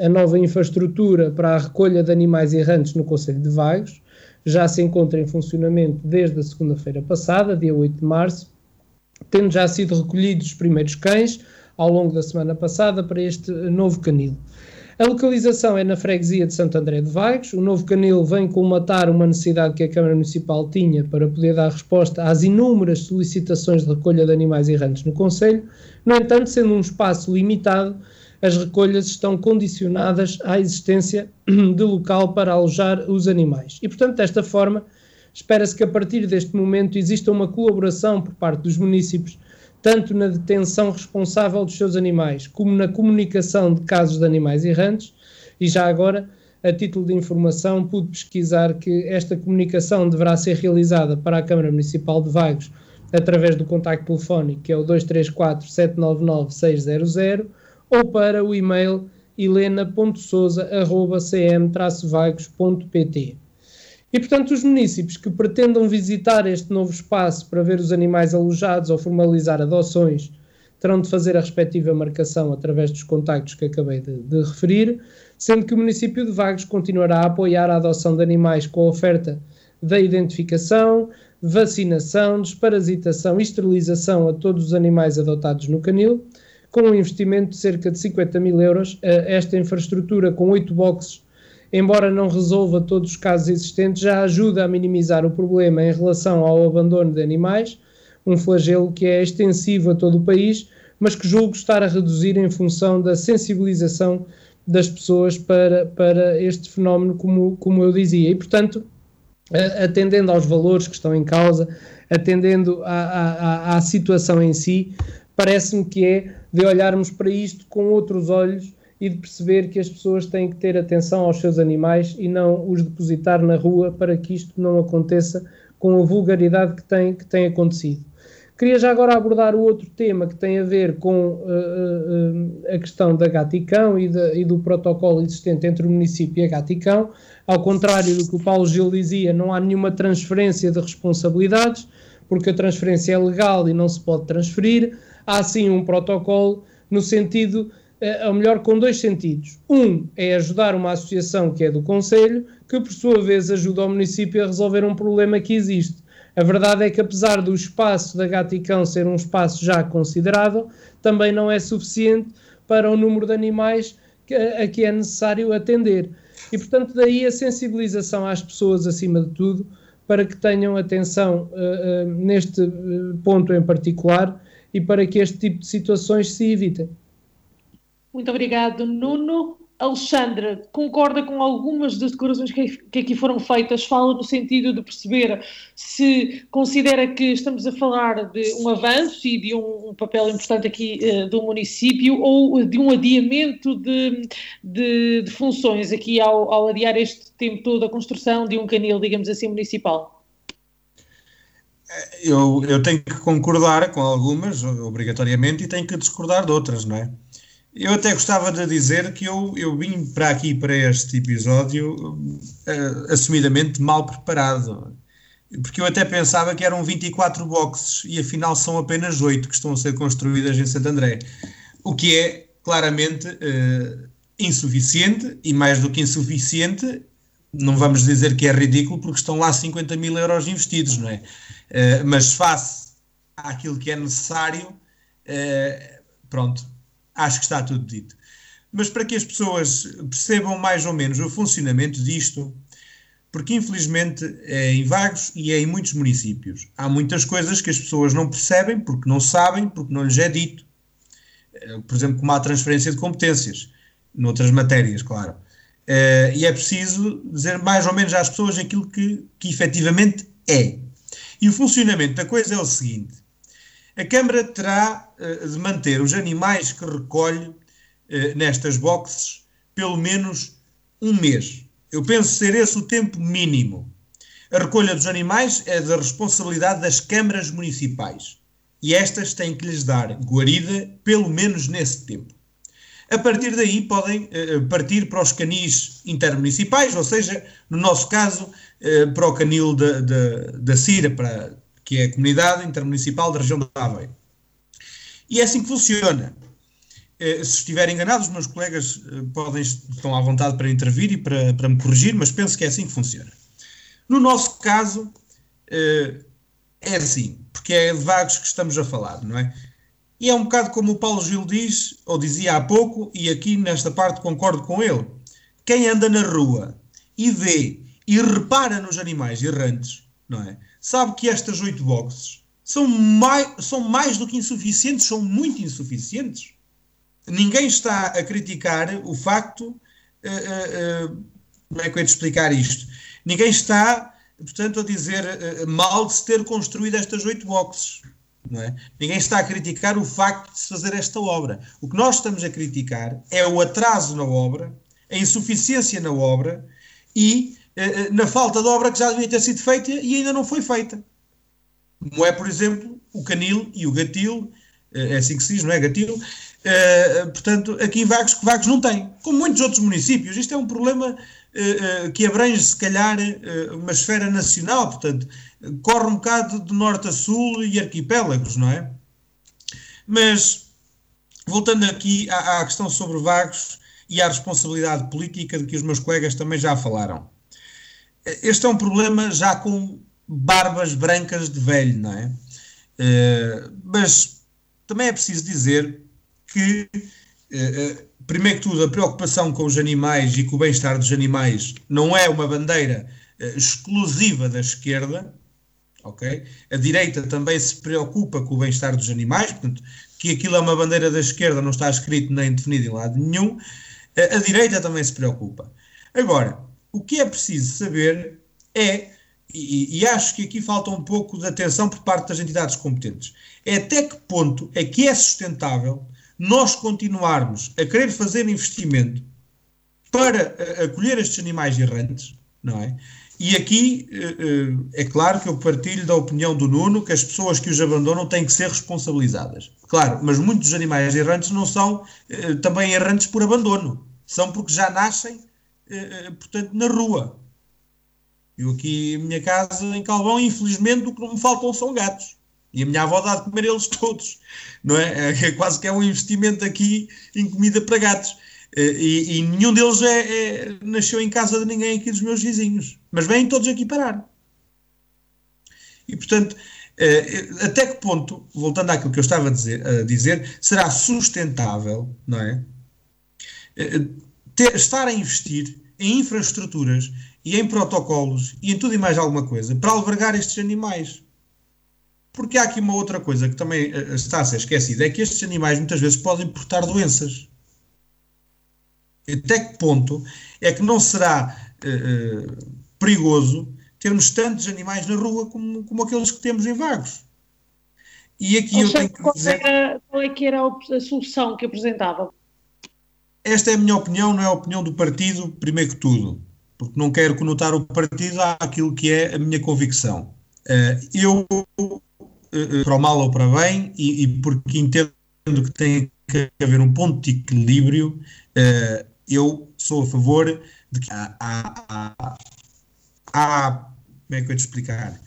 a nova infraestrutura para a recolha de animais errantes no Conselho de Vagos já se encontra em funcionamento desde a segunda-feira passada, dia 8 de março, tendo já sido recolhidos os primeiros cães ao longo da semana passada para este novo canil. A localização é na freguesia de Santo André de Vagos. O novo canil vem colmatar uma necessidade que a Câmara Municipal tinha para poder dar resposta às inúmeras solicitações de recolha de animais errantes no Conselho. No entanto, sendo um espaço limitado, as recolhas estão condicionadas à existência (clears throat) de local para alojar os animais. E, portanto, desta forma, espera-se que a partir deste momento exista uma colaboração por parte dos municípios tanto na detenção responsável dos seus animais, como na comunicação de casos de animais errantes, e já agora, a título de informação, pude pesquisar que esta comunicação deverá ser realizada para a Câmara Municipal de Vagos através do contacto telefónico, que é o 234 799 600, ou para o e-mail helena.souza.cm-vagos.pt. E, portanto, os municípios que pretendam visitar este novo espaço para ver os animais alojados ou formalizar adoções terão de fazer a respectiva marcação através dos contactos que acabei de, de referir, sendo que o município de Vagos continuará a apoiar a adoção de animais com a oferta da identificação, vacinação, desparasitação e esterilização a todos os animais adotados no canil, com um investimento de cerca de 50 mil euros. Esta infraestrutura com oito boxes embora não resolva todos os casos existentes, já ajuda a minimizar o problema em relação ao abandono de animais, um flagelo que é extensivo a todo o país, mas que julgo estar a reduzir em função da sensibilização das pessoas para, para este fenómeno, como, como eu dizia. E, portanto, atendendo aos valores que estão em causa, atendendo à, à, à situação em si, parece-me que é de olharmos para isto com outros olhos e de perceber que as pessoas têm que ter atenção aos seus animais e não os depositar na rua para que isto não aconteça com a vulgaridade que tem, que tem acontecido. Queria já agora abordar o outro tema que tem a ver com uh, uh, a questão da Gaticão e, de, e, do protocolo existente entre o município e a Gaticão. Ao contrário do que o Paulo Gil dizia, não há nenhuma transferência de responsabilidades, porque a transferência é legal e não se pode transferir. Há sim um protocolo no sentido ou melhor, com dois sentidos. Um é ajudar uma associação que é do Conselho, que por sua vez ajuda o município a resolver um problema que existe. A verdade é que, apesar do espaço da Gaticão ser um espaço já considerável, também não é suficiente para o número de animais que, a que é necessário atender. E, portanto, daí a sensibilização às pessoas, acima de tudo, para que tenham atenção uh, uh, neste ponto em particular e para que este tipo de situações se evitem. Muito obrigado, Nuno. Alexandra, concorda com algumas das declarações que, aqui foram feitas? Fala no sentido de perceber se considera que estamos a falar de um avanço e de um papel importante aqui uh, do município ou de um adiamento de, de, de funções aqui ao, ao adiar este tempo todo a construção de um canil, digamos assim, municipal? Eu, eu tenho que concordar com algumas, obrigatoriamente, e tenho que discordar de outras, não é? Eu até gostava de dizer que eu, eu vim para aqui, para este episódio, uh, assumidamente mal preparado. Porque eu até pensava que eram 24 boxes e afinal são apenas 8 que estão a ser construídas em Santo André. O que é claramente uh, insuficiente e mais do que insuficiente, não vamos dizer que é ridículo porque estão lá 50 mil euros investidos, não é? Uh, mas face àquilo que é necessário, pronto, acho que está tudo dito. Mas para que as pessoas percebam mais ou menos o funcionamento disto, porque infelizmente é em Vagos e é em muitos municípios. Há muitas coisas que as pessoas não percebem porque não sabem, porque não lhes é dito. Eh, por exemplo, como a transferência de competências, noutras matérias, claro. Eh, e é preciso dizer mais ou menos às pessoas aquilo que, que efetivamente é. E o funcionamento da coisa é o seguinte: a Câmara terá uh, de manter os animais que recolhe uh, nestas boxes pelo menos um mês. Eu penso ser esse o tempo mínimo. A recolha dos animais é da responsabilidade das câmaras municipais e estas têm que lhes dar guarida pelo menos nesse tempo. A partir daí podem uh, partir para os canis intermunicipais, ou seja, no nosso caso, para o canil da Cira, para que é a Comunidade Intermunicipal da Região de Aveiro. E é assim que funciona. Eh, se estiver enganado, os meus colegas eh, podem, estão à vontade para intervir e para, para me corrigir, mas penso que é assim que funciona. No nosso caso, eh, é assim, porque é de vagos que estamos a falar, não é? E é um bocado como o Paulo Gil diz, ou dizia há pouco, e aqui nesta parte concordo com ele. Quem anda na rua e vê e repara nos animais errantes, não é? Sabe que estas oito boxes são mais, são mais do que insuficientes, são muito insuficientes. Ninguém está a criticar o facto. Uh, uh, como é que eu ia te explicar isto? Ninguém está, portanto, a dizer mal de se ter construído estas oito boxes. É? Ninguém está a criticar o facto de se fazer esta obra. O que nós estamos a criticar é o atraso na obra, a insuficiência na obra e na falta de obra que já devia ter sido feita e ainda não foi feita. Como é, por exemplo, o canil e o gatil, eh, é assim que se diz, não é? Gatil. portanto, aqui em Vagos, que Vagos não tem. Como muitos outros municípios, isto é um problema que abrange, se calhar, uma esfera nacional, portanto, corre um bocado de norte a sul e arquipélagos, não é? Mas, voltando aqui à, à questão sobre Vagos e à responsabilidade política de que os meus colegas também já falaram este é um problema já com barbas brancas de velho, não é? Uh, mas também é preciso dizer que, uh, primeiro que tudo, a preocupação com os animais e com o bem-estar dos animais não é uma bandeira uh, exclusiva da esquerda, ok? A direita também se preocupa com o bem-estar dos animais, portanto, que aquilo é uma bandeira da esquerda não está escrito nem definido em lado nenhum. a direita também se preocupa. Agora, o que é preciso saber é, e, e, acho que aqui falta um pouco de atenção por parte das entidades competentes, é até que ponto é que é sustentável nós continuarmos a querer fazer investimento para acolher estes animais errantes, não é? E aqui eh, eh, é claro que eu partilho da opinião do Nuno que as pessoas que os abandonam têm que ser responsabilizadas. Claro, mas muitos animais errantes não são eh, também errantes por abandono. São porque já nascem eh, eh, portanto, na rua. Eu aqui, em minha casa, em Calvão, infelizmente, o que não me faltam são gatos. E a minha avó dá de comer eles (laughs) todos, não é? É quase que é um investimento aqui em comida para gatos. Eh, e, e nenhum deles é, é, nasceu em casa de ninguém aqui dos meus vizinhos. Mas vêm todos aqui parar. E, portanto, até que ponto, voltando àquilo que eu estava a dizer, a dizer será sustentável, não é? Ter, estar a investir em infraestruturas e em protocolos e em tudo e mais alguma coisa para albergar estes animais. Porque há aqui uma outra coisa que também uh, está a ser esquecida, é que estes animais muitas vezes podem portar doenças. Até que ponto é que não será uh, perigoso termos tantos animais na rua como, como aqueles que temos em vagos? E aqui eu tenho que dizer... Era, qual é que era a solução que apresentava? Esta é a minha opinião, não é a opinião do partido, primeiro que tudo, porque não quero conotar o partido àquilo que é a minha convicção. Uh, eu, uh, para o mal ou para bem, e, porque entendo que tem que haver um ponto de equilíbrio, eu sou a favor de que há, há, há, há como é que eu te explicar?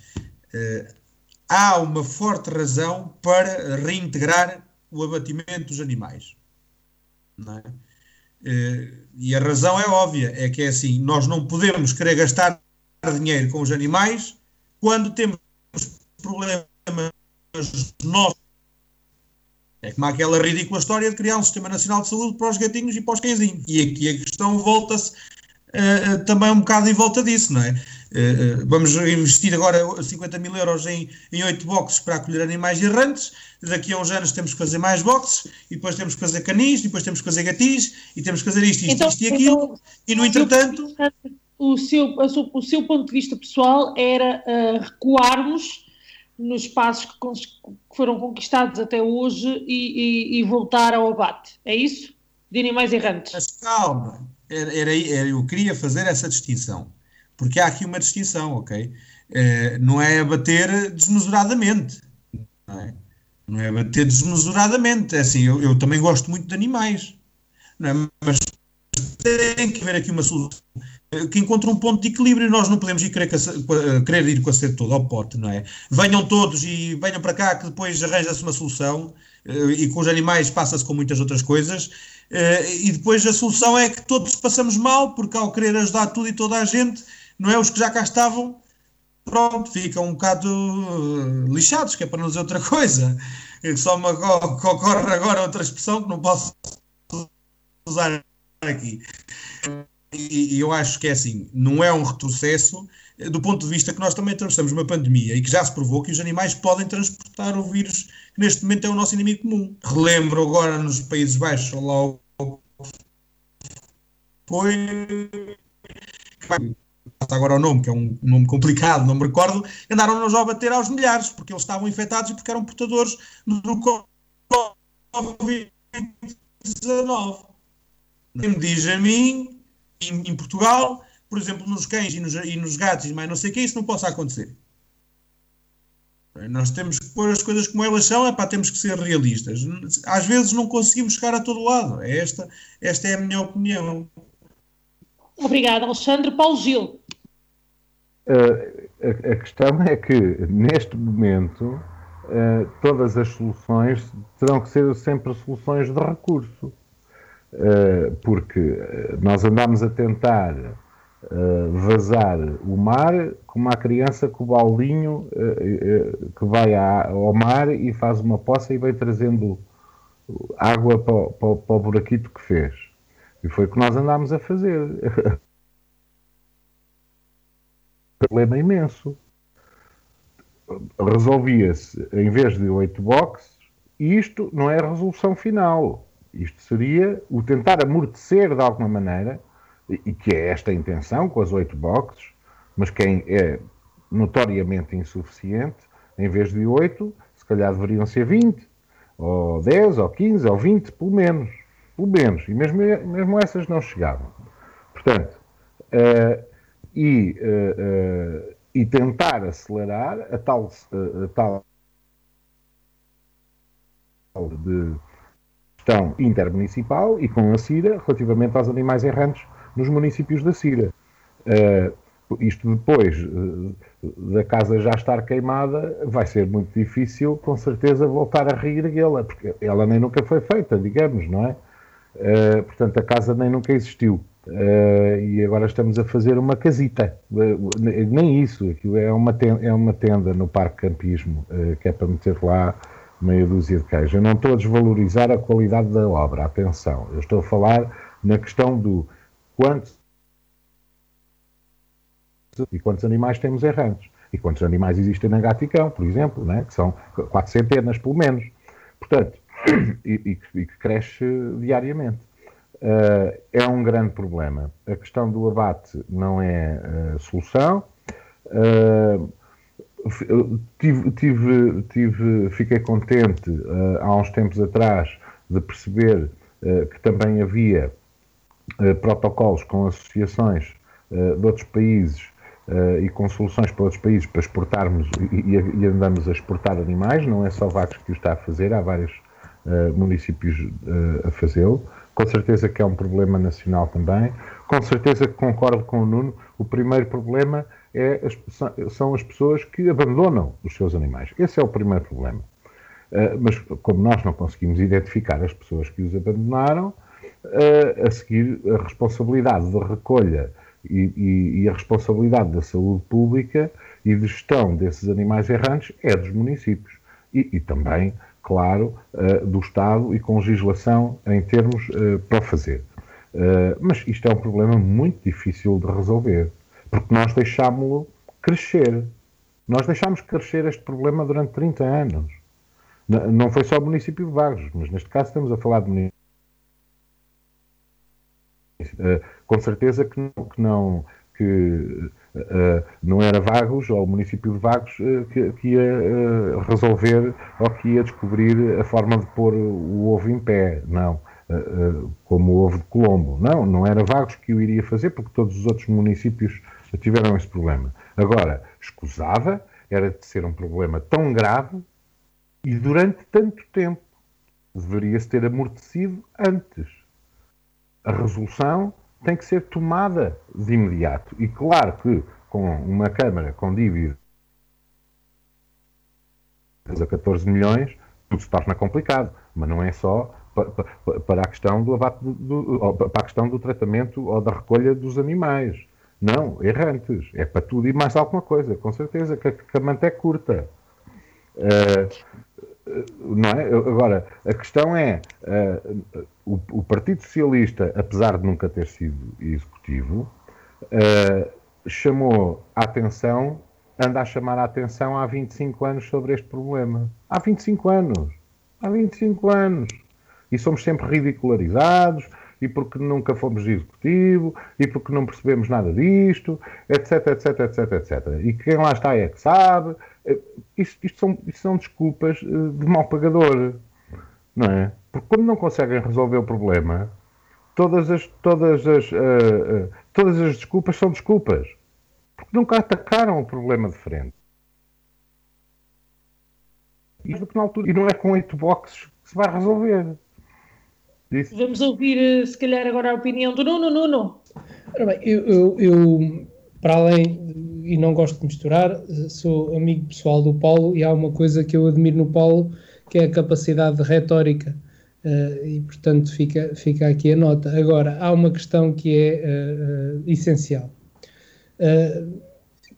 há uma forte razão para reintegrar o abatimento dos animais. É? Eh, e a razão é óbvia, é que é assim, nós não podemos querer gastar dinheiro com os animais quando temos problemas nossos. É como aquela ridícula história de criar um sistema nacional de saúde para os gatinhos e para os cãezinhos. E aqui a questão volta-se uh, também um bocado em volta disso, não é? Uh, vamos investir agora 50 mil euros em, em 8 boxes para acolher animais errantes. Daqui a uns anos temos que fazer mais boxes, e depois temos que fazer canis, depois temos que fazer gatis, e temos que fazer isto, isto, então, isto e aquilo. Então, e no entretanto. O seu, o seu ponto de vista pessoal era uh, recuarmos nos passos que, que, foram conquistados até hoje e, e, e, voltar ao abate. É isso? De animais errantes. Mas calma, era, era, era, eu queria fazer essa distinção porque há aqui uma distinção, ok? Uh, não é abater desmesuradamente, não é? Não é abater desmesuradamente, é assim, eu, eu também gosto muito de animais, não é? Mas tem que haver aqui uma solução que encontre um ponto de equilíbrio. Nós não podemos ir querer, querer ir com a sede toda ao pote, não é? Venham todos e venham para cá que depois arranja-se uma solução eh, e com os animais passa-se com muitas outras coisas. Eh, e depois a solução é que todos passamos mal, porque ao querer ajudar tudo e toda a gente, não é? Os que já cá estavam, pronto, ficam um bocado uh, lixados, que é para não dizer outra coisa. Só me ocorre agora outra expressão que não posso usar aqui. E, eu acho que é assim, não é um retrocesso eh, do ponto de vista que nós também atravessamos uma pandemia e que já se provou que os animais podem transportar o vírus que neste momento é o nosso inimigo comum. Relembro agora nos Países Baixos, lá foi agora o nome, que é um nome complicado, não me recordo, andaram-nos a bater aos milhares, porque eles estavam infectados e porque eram portadores do Covid-19. Me diz a mim, em, em, Portugal, por exemplo, nos cães e nos, e nos gatos, mas não sei o que, isso não possa acontecer. Nós temos que pôr as coisas como elas são, é para temos que ser realistas. Às vezes não conseguimos chegar a todo lado. É esta, esta é a minha opinião. Obrigada, Alexandre. Paulo Gil. Uh, a, questão é que, neste momento, uh, todas as soluções terão que ser sempre soluções de recurso. Uh, porque nós andamos a tentar vazar o mar como a criança com o baldinho que vai ao mar e faz uma poça e vai trazendo água para, para, para o buraquito que fez. E foi o que nós andámos a fazer. (laughs) problema imenso. Resolvia-se, em vez de oito boxes, isto não é a resolução final. Isto seria o tentar amortecer de alguma maneira, e que é esta a intenção com as oito boxes, mas quem é notoriamente insuficiente, em vez de oito, se calhar deveriam ser 20, ou 10, ou 15, ou 20, pelo menos. Pelo menos. E mesmo, mesmo essas não chegavam. Portanto, uh, e, uh, uh, e tentar acelerar a tal, a tal de gestão intermunicipal e com a CIRA relativamente aos animais errantes nos municípios da CIRA. Uh, isto depois uh, da casa já estar queimada, vai ser muito difícil, com certeza, voltar a reerguê-la, porque ela nem nunca foi feita, digamos, não é? Uh, portanto, a casa nem nunca existiu. Uh, e agora estamos a fazer uma casita. Uh, nem isso, aquilo é uma tenda, é uma tenda no Parque Campismo, que é para meter lá meia dúzia de queijo. Eu não estou a desvalorizar a qualidade da obra, atenção. Eu estou a falar na questão do quantos e quantos animais temos errantes e quantos animais existem na Gaticão, por exemplo, né? que são quatro centenas pelo menos. Portanto, (clears throat) e, e, e que cresce diariamente. Uh, é um grande problema. A questão do abate não é uh, solução. Uh, tive, tive, tive, fiquei contente há uns tempos atrás de perceber que também havia protocolos com associações de outros países e com soluções para outros países para exportarmos e, e, andamos a exportar animais, não é só Vagos que o está a fazer, há vários municípios a fazê-lo. Com certeza que é um problema nacional também. Com certeza que concordo com o Nuno. O primeiro problema é as, são as pessoas que abandonam os seus animais. Esse é o primeiro problema. Uh, mas como nós não conseguimos identificar as pessoas que os abandonaram, uh, a seguir a responsabilidade da recolha e, e, e, a responsabilidade da saúde pública e de gestão desses animais errantes é dos municípios. E, e também claro, uh, do Estado e com legislação em termos uh, para fazer. Uh, mas isto é um problema muito difícil de resolver, porque nós deixámos-lo crescer. Nós deixámos crescer este problema durante 30 anos. Não foi só o município de Vagos, mas neste caso estamos a falar de município. com certeza que não, que, não, que não era Vagos, ou o município de Vagos, uh, que, que, ia uh, resolver ou que ia descobrir a forma de pôr o ovo em pé. Não. como o ovo de Colombo. Não, não era Vagos que o iria fazer, porque todos os outros municípios tiveram esse problema. Agora, escusava era de ser um problema tão grave e durante tanto tempo. Deveria-se ter amortecido antes. A resolução tem que ser tomada de imediato. E claro que com uma Câmara com dívidas a 14 milhões, tudo se torna complicado, mas não é só para a questão do abate do, para a questão do tratamento ou da recolha dos animais. Não, errantes. É para tudo e mais alguma coisa, com certeza, que, que a manta é curta. Uh, não é? Agora, a questão é, uh, o, o, Partido Socialista, apesar de nunca ter sido executivo, uh, chamou a atenção, anda a chamar a atenção há 25 anos sobre este problema. Há 25 anos. Há 25 anos. E somos sempre ridicularizados, e porque nunca fomos executivo, e porque não percebemos nada disto, etc, etc, etc, etc. E quem lá está é que sabe. Eh, isto, isto, são, isto são desculpas eh, de mau pagador, não é? Porque quando não conseguem resolver o problema, todas as, todas as, uh, uh, todas as desculpas são desculpas. Porque nunca atacaram o problema de frente. E, na altura, e não é com oito boxes que se vai resolver. Disse. Vamos ouvir, se calhar, agora a opinião do Nuno. Nuno. Ora bem, eu, eu, eu, para além, e não gosto de misturar, sou amigo pessoal do Paulo e há uma coisa que eu admiro no Paulo, que é a capacidade de retórica. Uh, e, portanto, fica, fica aqui a nota. Agora, há uma questão que é uh, uh, essencial.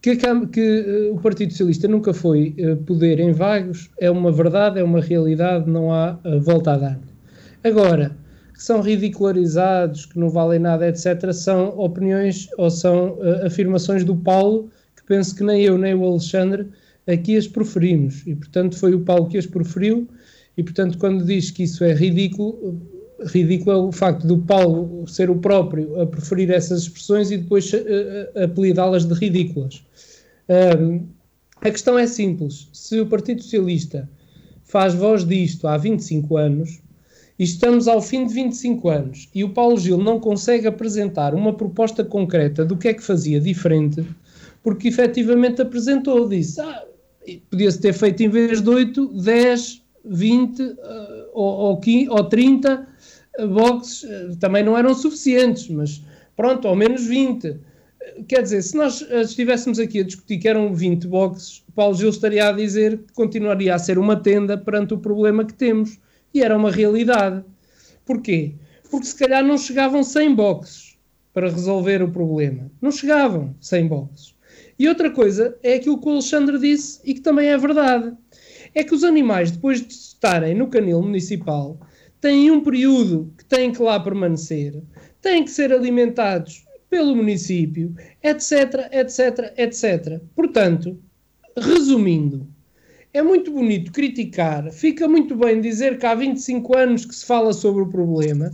que, que o Partido Socialista nunca foi poder em vagos é uma verdade, é uma realidade, não há volta a dar. Agora, que são ridicularizados, que não valem nada, etc., são opiniões ou são uh, afirmações do Paulo que penso que nem eu nem o Alexandre aqui as proferimos. E, portanto, foi o Paulo que as proferiu. E, portanto, quando diz que isso é ridículo, ridículo é o facto do Paulo ser o próprio a preferir essas expressões e depois uh, apelidá-las de ridículas. Um, a questão é simples. Se o Partido Socialista faz voz disto há 25 anos, e estamos ao fim de 25 anos e o Paulo Gil não consegue apresentar uma proposta concreta do que é que fazia diferente, porque efetivamente apresentou, disse, ah, podia-se ter feito em vez de 8, 10, 20 uh, ou, ou, 15, ou 30 uh, boxes, uh, também não eram suficientes, mas pronto, ao menos 20. Quer dizer, se nós uh, estivéssemos aqui a discutir que eram 20 boxes, Paulo Gil estaria a dizer que continuaria a ser uma tenda perante o problema que temos e era uma realidade. Porquê? porque se calhar não chegavam sem boxes para resolver o problema. Não chegavam sem boxes. E outra coisa é aquilo que o Alexandre disse e que também é verdade. É que os animais, depois de estarem no canil municipal, têm um período que têm que lá permanecer, têm que ser alimentados pelo município, etc, etc, etc. Portanto, resumindo, é muito bonito criticar, fica muito bem dizer que há 25 anos que se fala sobre o problema,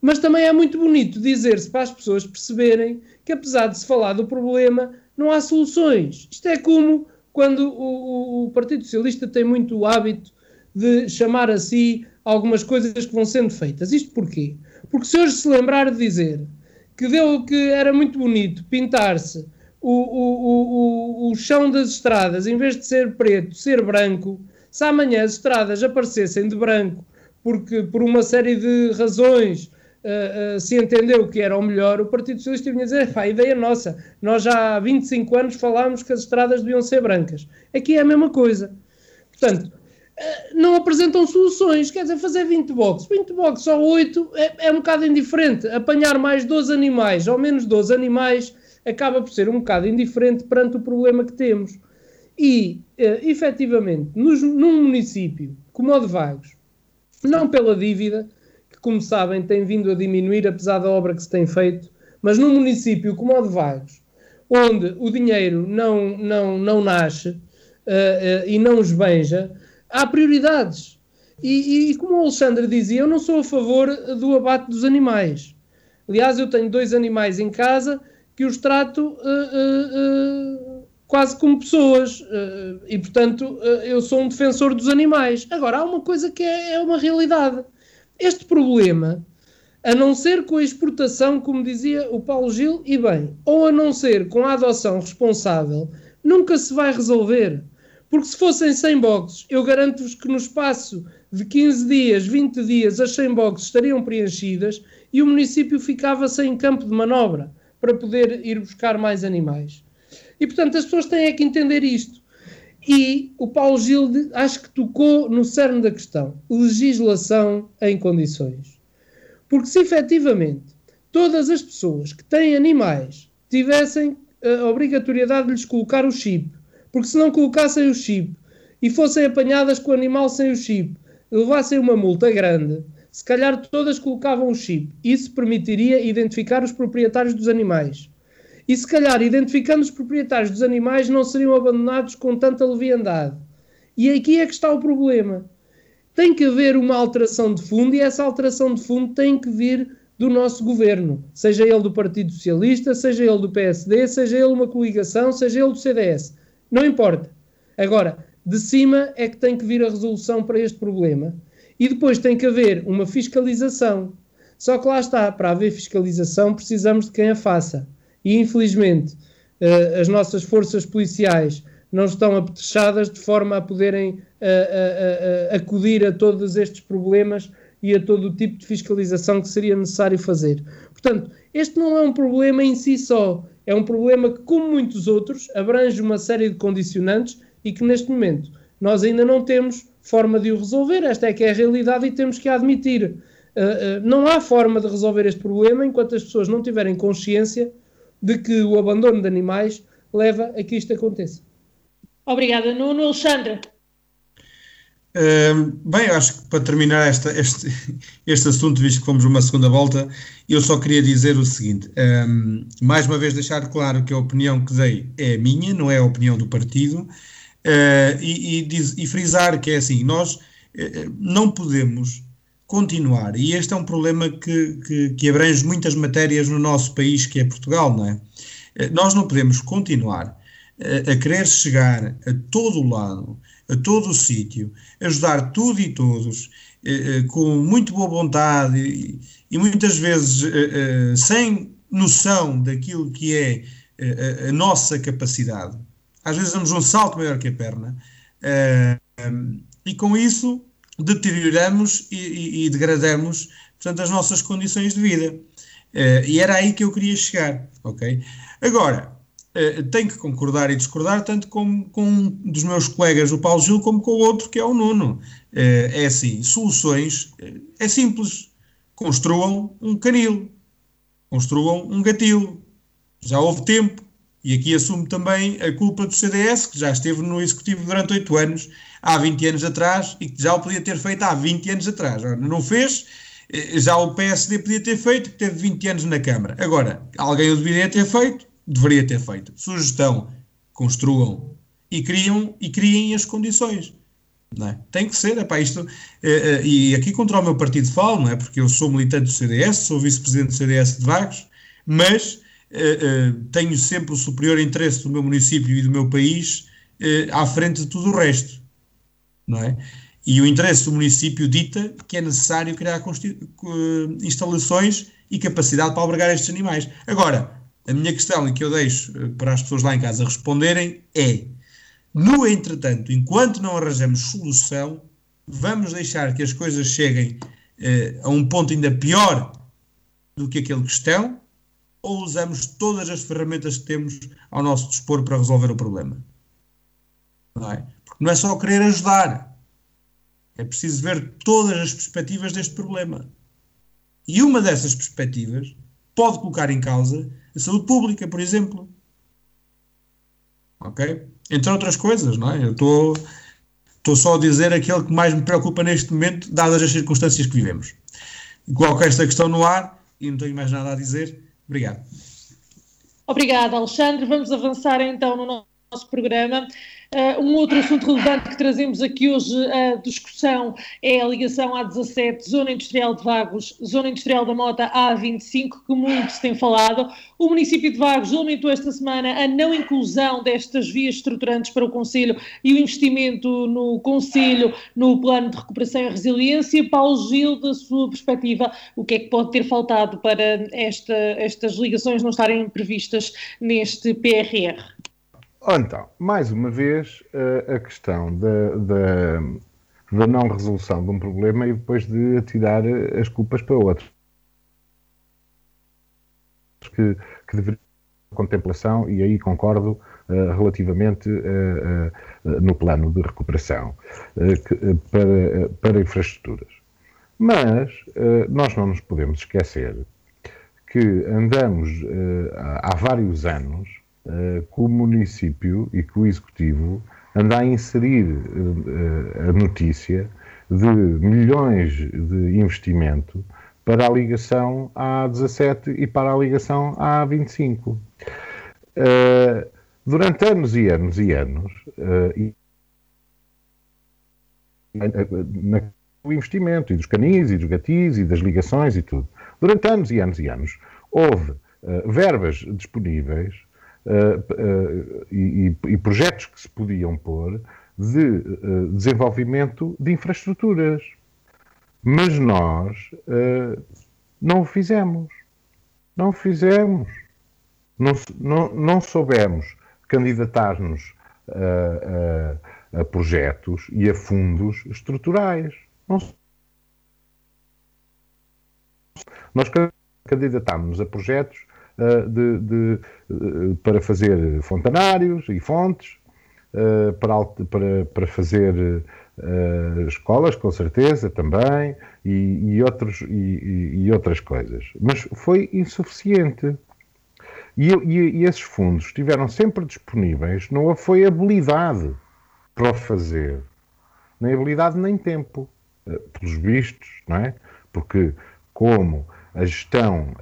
mas também é muito bonito dizer-se para as pessoas perceberem que, apesar de se falar do problema, não há soluções. Isto é como quando o, o, o Partido Socialista tem muito o hábito de chamar a si algumas coisas que vão sendo feitas. Isto porquê? Porque se hoje se lembrar de dizer que deu que era muito bonito pintar-se o, o, o, o chão das estradas, em vez de ser preto, ser branco, se amanhã as estradas aparecessem de branco, porque por uma série de razões uh, uh, se entendeu que era o melhor, o Partido Socialista vinha dizer, a ideia é nossa, nós já há 25 anos falámos que as estradas deviam ser brancas. Aqui é a mesma coisa. Portanto, uh, não apresentam soluções, quer dizer, fazer 20 boxes, 20 boxes ou 8 é, é um bocado indiferente, apanhar mais 12 animais ou menos 12 animais acaba por ser um bocado indiferente perante o problema que temos. E, uh, efetivamente, nos, num município como o de Vagos, não pela dívida, que, como sabem, tem vindo a diminuir apesar da obra que se tem feito, mas num município como o de Vagos, onde o dinheiro não, não, não nasce uh, uh, e não esbanja, há prioridades. E, e, como o Alexandre dizia, eu não sou a favor do abate dos animais. Aliás, eu tenho dois animais em casa que os trato uh, uh, quase como pessoas e, portanto, eu sou um defensor dos animais. Agora, há uma coisa que é, é, uma realidade. Este problema, a não ser com a exportação, como dizia o Paulo Gil, e bem, ou a não ser com a adoção responsável, nunca se vai resolver. Porque se fossem 100 boxes, eu garanto-vos que no espaço de 15 dias, 20 dias, as 100 boxes estariam preenchidas e o município ficava sem campo de manobra para poder ir buscar mais animais. E portanto as pessoas têm é que entender isto. E o Paulo Gil acho que tocou no cerne da questão: legislação em condições. Porque se efetivamente todas as pessoas que têm animais tivessem a obrigatoriedade de lhes colocar o chip, porque se não colocassem o chip e fossem apanhadas com o animal sem o chip, levassem uma multa grande, se calhar todas colocavam o chip. Isso permitiria identificar os proprietários dos animais. E se calhar, identificando os proprietários dos animais, não seriam abandonados com tanta leviandade. E aqui é que está o problema. Tem que haver uma alteração de fundo e essa alteração de fundo tem que vir do nosso governo, seja ele do Partido Socialista, seja ele do PSD, seja ele uma coligação, seja ele do CDS. Não importa. Agora, de cima é que tem que vir a resolução para este problema. E depois tem que haver uma fiscalização. Só que lá está, para haver fiscalização precisamos de quem a faça. E infelizmente uh, as nossas forças policiais não estão apetrechadas de forma a poderem uh, uh, acudir a todos estes problemas e a todo o tipo de fiscalização que seria necessário fazer. Portanto, este não é um problema em si só, é um problema que, como muitos outros, abrange uma série de condicionantes e que neste momento nós ainda não temos forma de o resolver. Esta é que é a realidade e temos que a admitir. Uh, uh, não há forma de resolver este problema enquanto as pessoas não tiverem consciência de que o abandono de animais leva a que isto aconteça. Obrigada, Nuno. Alexandre. Uh, bem, acho que para terminar esta, este, (laughs) este assunto, visto que fomos uma segunda volta, eu só queria dizer o seguinte: mais uma vez deixar claro que a opinião que dei é a minha, não é a opinião do partido. Uh, e, e, diz, e, frisar que é assim, nós uh, não podemos continuar, e este é um problema que, que, que, abrange muitas matérias no nosso país, que é Portugal, não é? Nós não podemos continuar a querer chegar a todo o lado, a todo o sítio, ajudar tudo e todos, com muito boa vontade e, e muitas vezes sem noção daquilo que é a nossa capacidade às vezes damos um salto maior que a perna, uh, e com isso deterioramos e, e, e, degradamos portanto, as nossas condições de vida. Uh, e era aí que eu queria chegar, ok? Agora, uh, tenho que concordar e discordar tanto com, com um dos meus colegas, o Paulo Gil, como com o outro, que é o Nuno. Uh, é assim, soluções, é simples. construam um canil, construam um gatilho. Já houve tempo, e aqui assumo também a culpa do CDS, que já esteve no Executivo durante oito anos, há 20 anos atrás, e que já o podia ter feito há 20 anos atrás. Não fez, eh, já o PSD podia ter feito, que teve 20 anos na Câmara. Agora, alguém o deveria ter feito? Deveria ter feito. Sugestão, construam e, criam, e criem as condições. É? Tem que ser, epá, isto, é, é, e aqui contra o meu partido falo, não é? porque eu sou militante do CDS, sou vice-presidente do CDS de Vagos, mas tenho sempre o superior interesse do meu município e do meu país à frente de tudo o resto. Não é? E o interesse do município dita que é necessário criar instalações e capacidade para albergar estes animais. Agora, a minha questão, e que eu deixo para as pessoas lá em casa responderem, é no entretanto, enquanto não arranjamos solução, vamos deixar que as coisas cheguem eh, a um ponto ainda pior do que aquele que estão, ou usamos todas as ferramentas que temos ao nosso dispor para resolver o problema? Não é? Porque não é só querer ajudar, é preciso ver todas as perspectivas deste problema. E uma dessas perspectivas pode colocar em causa a saúde pública, por exemplo. Ok? entre outras coisas, não é? Eu estou, estou só a dizer aquilo que mais me preocupa neste momento, dadas as circunstâncias que vivemos. Coloco esta questão no ar e não tenho mais nada a dizer. Obrigado. Obrigada, Alexandre. Vamos avançar então no nosso programa. Uh, um outro assunto relevante que trazemos aqui hoje à discussão é a ligação A17, Zona Industrial de Vagos, Zona Industrial da Mota A25, que muito se tem falado. O município de Vagos lamentou esta semana a não inclusão destas vias estruturantes para o Conselho e o investimento no Conselho no plano de recuperação e resiliência. Paulo Gil, da sua perspectiva, o que é que pode ter faltado para esta, estas ligações não estarem previstas neste PRR? Então, mais uma vez, eh, a questão da, da, da, não resolução de um problema e depois de atirar as culpas para outros. Que, que deveria contemplação, e aí concordo uh, relativamente uh, uh, no plano de recuperação que, para, para infraestruturas. Mas nós não nos podemos esquecer que andamos há vários anos que o município e que o executivo anda a inserir uh, a notícia de milhões de investimento para a ligação A17 e para a ligação A25. Uh, eh, durante anos e anos e anos, o investimento e dos canis e dos gatis e das ligações e tudo. Durante anos e anos e anos, houve verbas disponíveis e, e, projetos que se podiam pôr de uh, desenvolvimento de infraestruturas. Mas nós não o fizemos. Não o fizemos. Não, não, não soubemos candidatar-nos a, a, a, projetos e a fundos estruturais. Não, nós candidatámos a projetos de, de, uh, para fazer fontanários e fontes, uh, para, para, para fazer escolas, com certeza, também, e, e outros, e, e, outras coisas. Mas foi insuficiente. E, e, esses fundos estiveram sempre disponíveis, não foi habilidade para o fazer, nem habilidade nem tempo, pelos vistos, não é? Porque como a gestão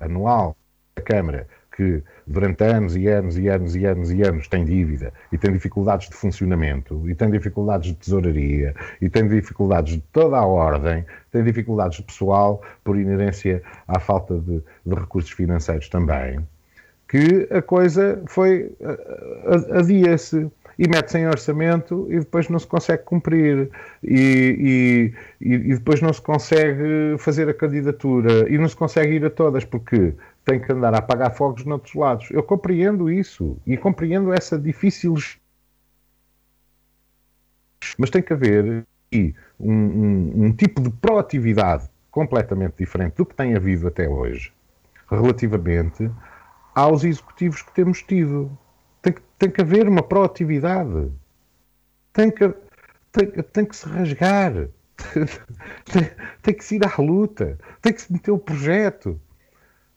anual da Câmara, que durante anos e anos e anos e anos e anos tem dívida e tem dificuldades de funcionamento e tem dificuldades de tesouraria e tem dificuldades de toda a ordem, tem dificuldades de pessoal por inerência à falta de, de recursos financeiros também, que a coisa foi adia-se e mete-se em orçamento e depois não se consegue cumprir e, e, e, depois não se consegue fazer a candidatura e não se consegue ir a todas porque tem que andar a apagar fogos noutros lados. Eu compreendo isso e compreendo essa difícil mas tem que haver um, um, um tipo de proatividade completamente diferente do que tem havido até hoje relativamente aos executivos que temos tido. Tem que, haver uma proatividade. Tem que, tem, tem que se rasgar (laughs) tem, tem que se ir à luta, tem que se meter o projeto.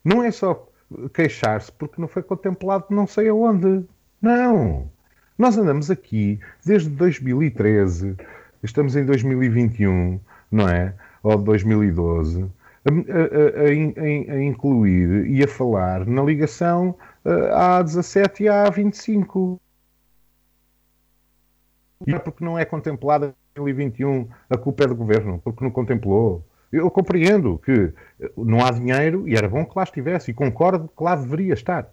Não é só queixar-se porque não foi contemplado não sei aonde. Não. Nós andamos aqui desde 2013, estamos em 2021, não é? Ou 2012, a, a, a, a incluir e a falar na ligação à 17 e à 25. E é porque não é contemplada em 2021, a culpa é do governo, porque não contemplou. Eu compreendo que não há dinheiro e era bom que lá estivesse, e concordo que lá deveria estar.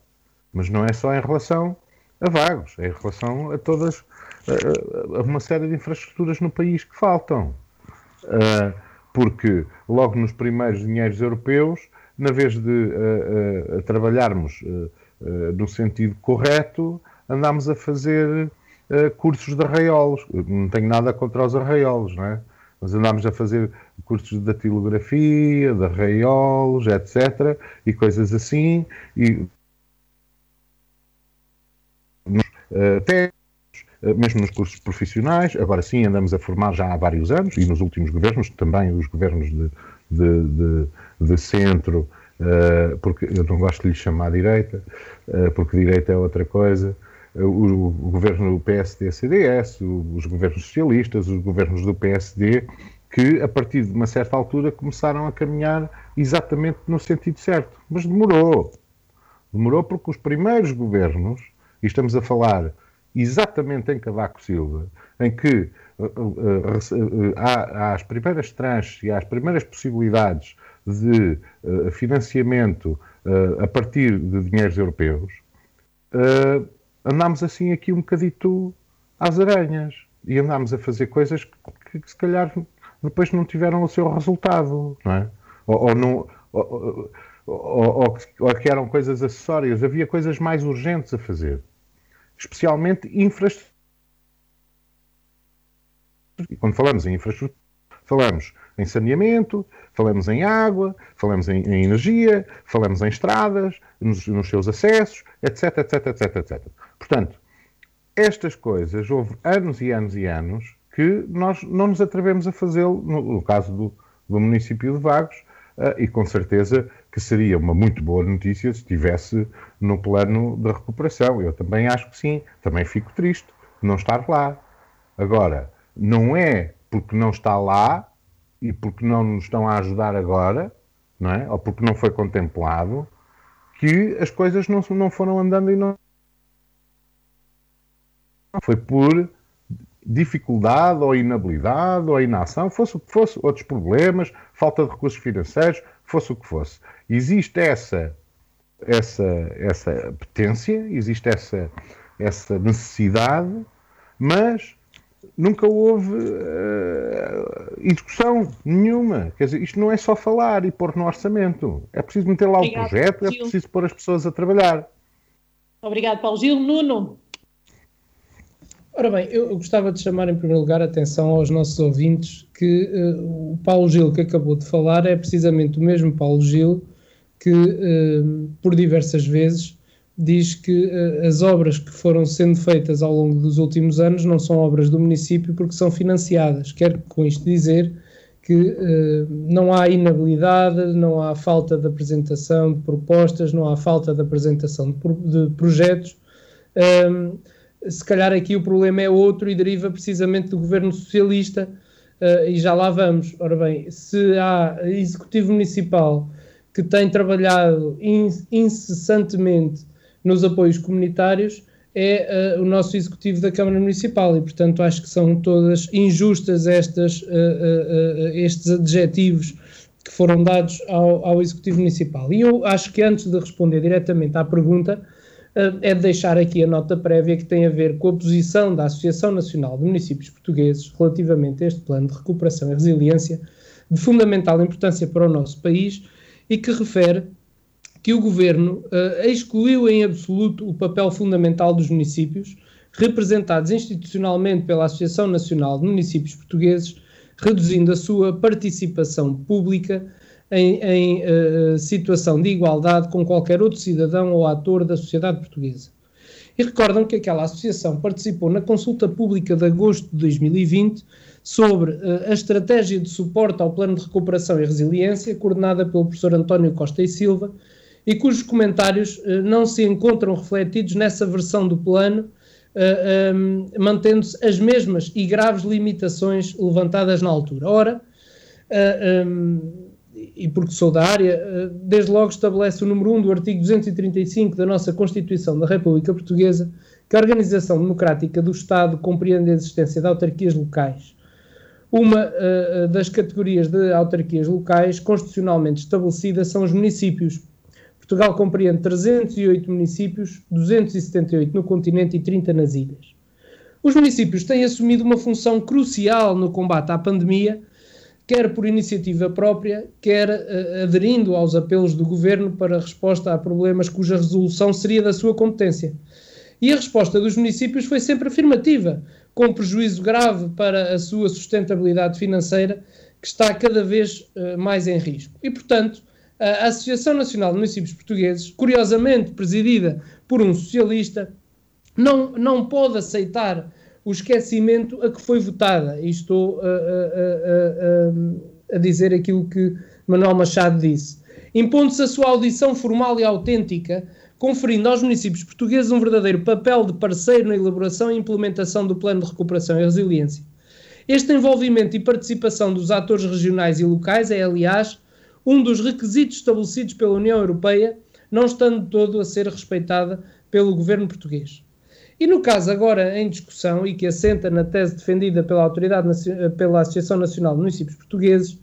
Mas não é só em relação a vagos, é em relação a todas, a, a uma série de infraestruturas no país que faltam. Porque logo nos primeiros dinheiros europeus, na vez de trabalharmos no sentido correto, andámos a fazer cursos de arraiolos. Não tenho nada contra os arraiolos, não é? Mas andámos a fazer cursos de datilografia, de arraiolos, etc. e coisas assim. E até mesmo nos cursos profissionais, agora sim andamos a formar já há vários anos, e nos últimos governos, também os governos de, de, de, de centro, porque eu não gosto de lhe chamar direita, uh, porque direita é outra coisa, uh, o, o, governo do PSD-CDS, os governos socialistas, os governos do PSD, que a partir de uma certa altura começaram a caminhar exatamente no sentido certo. Mas demorou. Demorou porque os primeiros governos, e estamos a falar exatamente em Cavaco Silva, em que uh, uh, uh, há, há, as primeiras tranches e há as primeiras possibilidades de financiamento a partir de dinheiros europeus, andámos assim aqui um bocadito às aranhas e andámos a fazer coisas que, que se calhar depois não tiveram o seu resultado, não é? Ou, ou não, ou, ou, ou, que eram coisas acessórias. Havia coisas mais urgentes a fazer especialmente infraestrutura. E quando falamos em infraestrutura, falamos em saneamento, falamos em água, falamos em, em energia, falamos em estradas, nos, nos, seus acessos, etc, etc, etc, etc. Portanto, estas coisas, houve anos e anos e anos que nós não nos atrevemos a fazê-lo, no, no, caso do, do município de Vagos, uh, e com certeza que seria uma muito boa notícia se estivesse no plano da recuperação. Eu também acho que sim, também fico triste de não estar lá. Agora, não é porque não está lá e porque não nos estão a ajudar agora, não é? ou porque não foi contemplado, que as coisas não, não foram andando e não. Foi por dificuldade ou inabilidade ou inação, fosse o que fosse, outros problemas, falta de recursos financeiros, fosse o que fosse. Existe essa, essa, essa potência, existe essa, essa necessidade, mas nunca houve uh, execução nenhuma. Quer dizer, isto não é só falar e pôr no orçamento. É preciso meter lá Obrigado, o projeto, é preciso pôr as pessoas a trabalhar. Obrigado, Paulo Gil. Nuno. Ora bem, eu gostava de chamar em primeiro lugar a atenção aos nossos ouvintes que uh, o Paulo Gil que acabou de falar é precisamente o mesmo Paulo Gil que, uh, por diversas vezes, diz que uh, as obras que foram sendo feitas ao longo dos últimos anos não são obras do município porque são financiadas. Quero com isto dizer que não há inabilidade, não há falta de apresentação de propostas, não há falta de apresentação de, pro de projetos se calhar aqui o problema é outro e deriva precisamente do governo socialista, uh, e já lá vamos. Ora bem, se há executivo municipal que tem trabalhado incessantemente nos apoios comunitários, é uh, o nosso executivo da Câmara Municipal, e portanto acho que são todas injustas estas, uh, estes adjetivos que foram dados ao, ao executivo municipal. E eu acho que antes de responder diretamente à pergunta, é deixar aqui a nota prévia que tem a ver com a posição da Associação Nacional de Municípios Portugueses relativamente a este plano de recuperação e resiliência de fundamental importância para o nosso país e que refere que o Governo uh, excluiu em absoluto o papel fundamental dos municípios, representados institucionalmente pela Associação Nacional de Municípios Portugueses, reduzindo a sua participação pública em, em uh, situação de igualdade com qualquer outro cidadão ou ator da sociedade portuguesa. e recordam que aquela associação participou na consulta pública de agosto de 2020 sobre uh, a estratégia de suporte ao Plano de Recuperação e Resiliência, coordenada pelo professor António Costa e Silva, e cujos comentários uh, não se encontram refletidos nessa versão do plano, uh, eh, um, mantendo-se as mesmas e graves limitações levantadas na altura. Ora, um, e porque sou da área, desde logo estabelece o número 1 do artigo 235 da nossa Constituição da República Portuguesa que a organização democrática do Estado compreende a existência de autarquias locais uma uh, das categorias de autarquias locais constitucionalmente estabelecidas são os municípios. Portugal compreende 308 municípios, 278 no continente e 30 nas ilhas. Os municípios têm assumido uma função crucial no combate à pandemia, quer por iniciativa própria, quer uh, aderindo aos apelos do governo para resposta a problemas cuja resolução seria da sua competência. E a resposta dos municípios foi sempre afirmativa, com prejuízo grave para a sua sustentabilidade financeira, que está cada vez uh, mais em risco. E, portanto, a Associação Nacional de Municípios Portugueses, curiosamente presidida por um socialista, não, não pode aceitar o esquecimento a que foi votada. E estou a, a, a, a dizer aquilo que Manuel Machado disse. Impondo-se a sua audição formal e autêntica conferindo aos municípios portugueses um verdadeiro papel de parceiro na elaboração e implementação do Plano de Recuperação e Resiliência. Este envolvimento e participação dos atores regionais e locais é, aliás, um dos requisitos estabelecidos pela União Europeia, não estando todo a ser respeitada pelo governo português. E no caso agora em discussão e que assenta na tese defendida pela Autoridade pela Associação Nacional de Municípios Portugueses,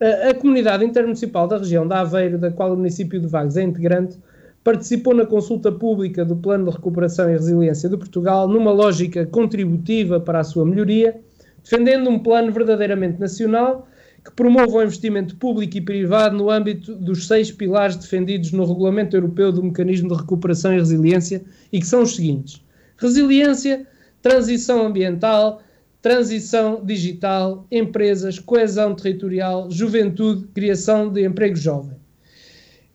a, a comunidade intermunicipal da região de Aveiro, da qual o município de Vagos é integrante, participou na consulta pública do Plano de Recuperação e Resiliência de Portugal numa lógica contributiva para a sua melhoria, defendendo um plano verdadeiramente nacional que promova o investimento público e privado no âmbito dos seis pilares defendidos no Regulamento Europeu do Mecanismo de Recuperação e Resiliência e que são os seguintes: resiliência, transição ambiental, transição digital, empresas, coesão territorial, juventude, criação de emprego jovem.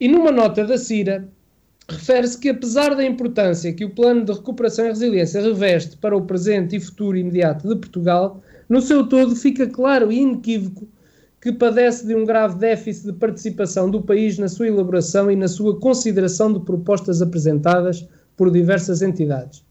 E numa nota da CIRA, refere-se que, apesar da importância que o Plano de Recuperação e Resiliência reveste para o presente e futuro imediato de Portugal, no seu todo fica claro e inequívoco que padece de um grave déficit de participação do país na sua elaboração e na sua consideração de propostas apresentadas por diversas entidades.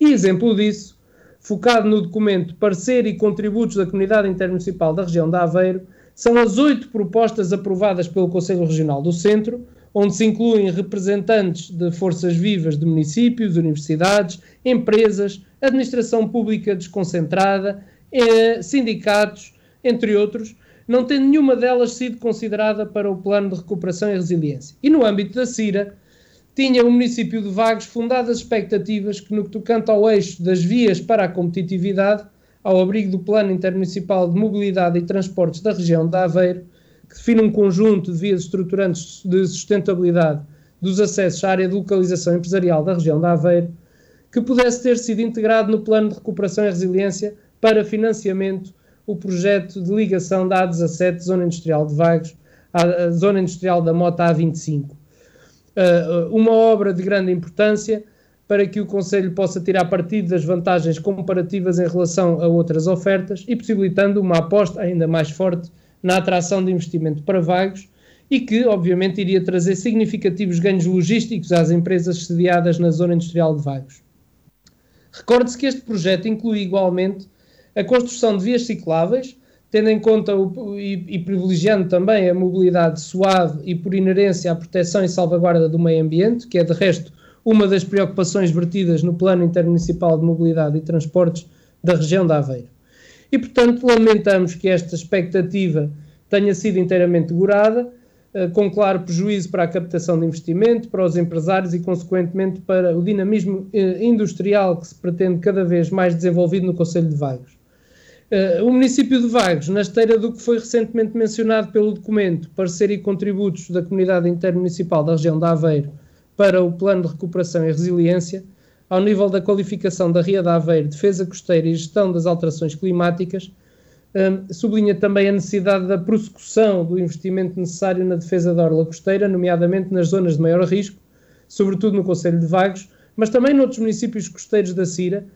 E exemplo disso, focado no documento Parecer e Contributos da Comunidade Intermunicipal da Região de Aveiro, são as oito propostas aprovadas pelo Conselho Regional do Centro, onde se incluem representantes de forças vivas de municípios, universidades, empresas, administração pública desconcentrada, eh, sindicatos, entre outros, não tendo nenhuma delas sido considerada para o Plano de Recuperação e Resiliência. E no âmbito da CIRA, tinha o município de Vagos fundadas expectativas que, no que tocanta ao eixo das vias para a competitividade, ao abrigo do Plano Intermunicipal de Mobilidade e Transportes da região de Aveiro, que define um conjunto de vias estruturantes de sustentabilidade dos acessos à área de localização empresarial da região da Aveiro, que pudesse ter sido integrado no Plano de Recuperação e Resiliência para financiamento o projeto de ligação da A17, Zona Industrial de Vagos, à Zona Industrial da Mota A25. Uh, uma obra de grande importância para que o Conselho possa tirar partido das vantagens comparativas em relação a outras ofertas e possibilitando uma aposta ainda mais forte na atração de investimento para vagos e que, obviamente, iria trazer significativos ganhos logísticos às empresas sediadas na zona industrial de Vagos. Recorde-se que este projeto inclui igualmente a construção de vias cicláveis, tendo em conta o, e, e, privilegiando também a mobilidade suave e, por inerência, a proteção e salvaguarda do meio ambiente, que é, de resto, uma das preocupações vertidas no Plano Intermunicipal de Mobilidade e Transportes da região da Aveiro. E, portanto, lamentamos que esta expectativa tenha sido inteiramente gorada, eh, com claro prejuízo para a captação de investimento, para os empresários e, consequentemente, para o dinamismo eh, industrial que se pretende cada vez mais desenvolvido no Conselho de Vagos. Eh, o município de Vagos, na esteira do que foi recentemente mencionado pelo documento Parecer e Contributos da Comunidade Intermunicipal da região da Aveiro para o Plano de Recuperação e Resiliência, ao nível da qualificação da Ria de Aveiro, defesa costeira e gestão das alterações climáticas, um, sublinha também a necessidade da prossecução do investimento necessário na defesa da orla costeira, nomeadamente nas zonas de maior risco, sobretudo no Conselho de Vagos, mas também noutros municípios costeiros da Cira,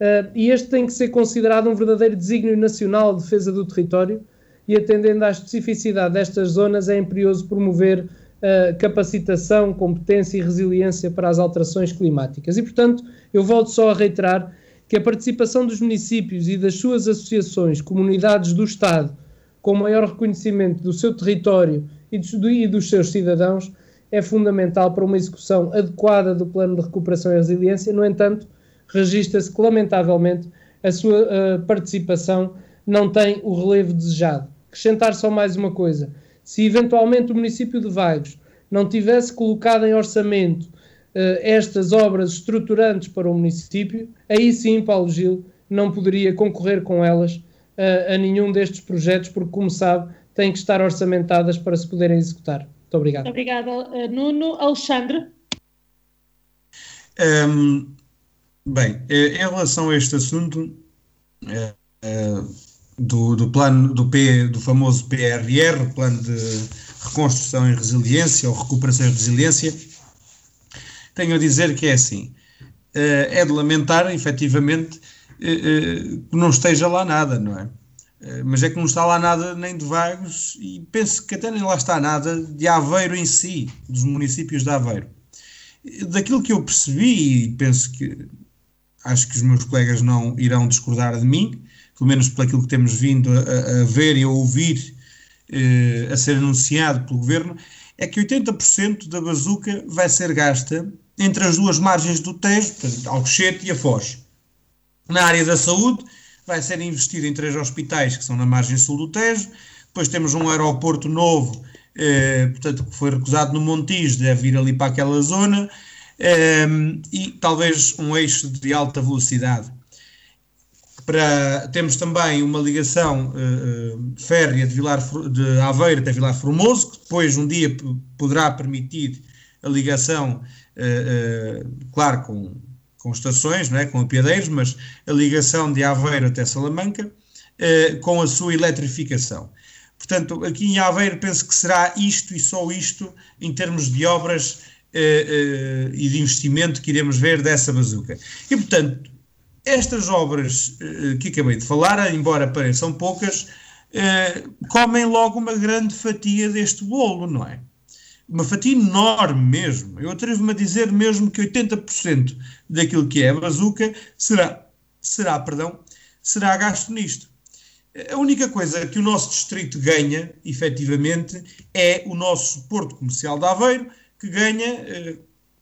uh, e este tem que ser considerado um verdadeiro desígnio nacional de defesa do território, e atendendo à especificidade destas zonas, é imperioso promover uh, capacitação, competência e resiliência para as alterações climáticas. E, portanto, eu volto só a reiterar que a participação dos municípios e das suas associações, comunidades do Estado, com maior reconhecimento do seu território e dos, e dos seus cidadãos, é fundamental para uma execução adequada do plano de recuperação e resiliência. No entanto, registra-se que, lamentavelmente, a sua uh, participação não tem o relevo desejado. Acrescentar só mais uma coisa: se eventualmente o município de Vagos não tivesse colocado em orçamento uh, estas obras estruturantes para o município, aí sim, Paulo Gil não poderia concorrer com elas uh, a nenhum destes projetos, porque, como sabe, têm que estar orçamentadas para se poderem executar. Muito obrigado. Obrigada, Nuno. Alexandre? Um, bem, eh, em relação a este assunto é, é, do, do plano do, P, do famoso PRR, Plano de Reconstrução e Resiliência, ou Recuperação e Resiliência, tenho a dizer que é assim. É de lamentar, efetivamente, que não esteja lá nada, não é? Eh, mas é que não está lá nada nem de Vagos e penso que até nem lá está nada de Aveiro em si, dos municípios de Aveiro. Daquilo que eu percebi, e penso que acho que os meus colegas não irão discordar de mim, pelo menos por aquilo que temos vindo a, a ver e a ouvir eh, a ser anunciado pelo governo, é que 80% da bazuca vai ser gasta entre as duas margens do Tejo, Alcochete e a Foz. Na área da saúde, vai ser investido em três hospitais que são na margem sul do Tejo, depois temos um aeroporto novo, eh, portanto, que foi recusado no Montijo, deve ir ali para aquela zona, eh, e talvez um eixo de alta velocidade. Para, temos também uma ligação eh, férrea de, Vilar, de Aveiro até Vilar Formoso, que depois um dia poderá permitir a ligação, eh, eh, claro, com com estações, não é? com apiadeiros, mas a ligação de Aveiro até Salamanca, com a sua eletrificação. Portanto, aqui em Aveiro penso que será isto e só isto em termos de obras e de investimento que iremos ver dessa bazuca. E, portanto, estas obras eh, que acabei de falar, embora pareçam poucas, eh, comem logo uma grande fatia deste bolo, não é? uma fatia enorme mesmo. Eu atrevo-me a dizer mesmo que 80% daquilo que é a bazuca será, será, perdão, será gasto nisto. A única coisa que o nosso distrito ganha, efetivamente, é o nosso Porto Comercial de Aveiro, que ganha, eh,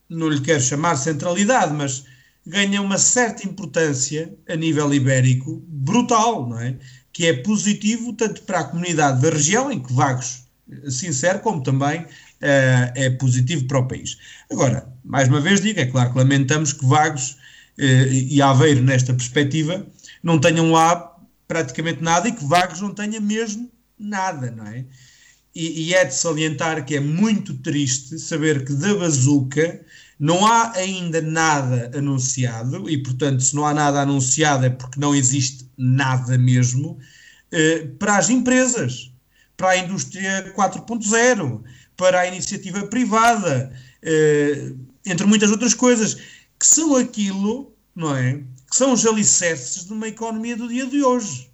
não lhe quero chamar centralidade, mas ganha uma certa importância a nível ibérico, brutal, não é? Que é positivo tanto para a comunidade da região, em que Vagos, sincero, como também uh, é positivo para o país. Agora, mais uma vez digo, é claro que lamentamos que Vagos uh, e Aveiro, nesta perspectiva, não tenham lá praticamente nada e que Vagos não tenha mesmo nada, não é? E, e, é de salientar que é muito triste saber que da bazuca não há ainda nada anunciado, e portanto, se não há nada anunciado é porque não existe nada mesmo, eh, para as empresas, para a indústria 4.0, para a iniciativa privada, eh, entre muitas outras coisas, que são aquilo, não é? Que são os alicerces de uma economia do dia de hoje.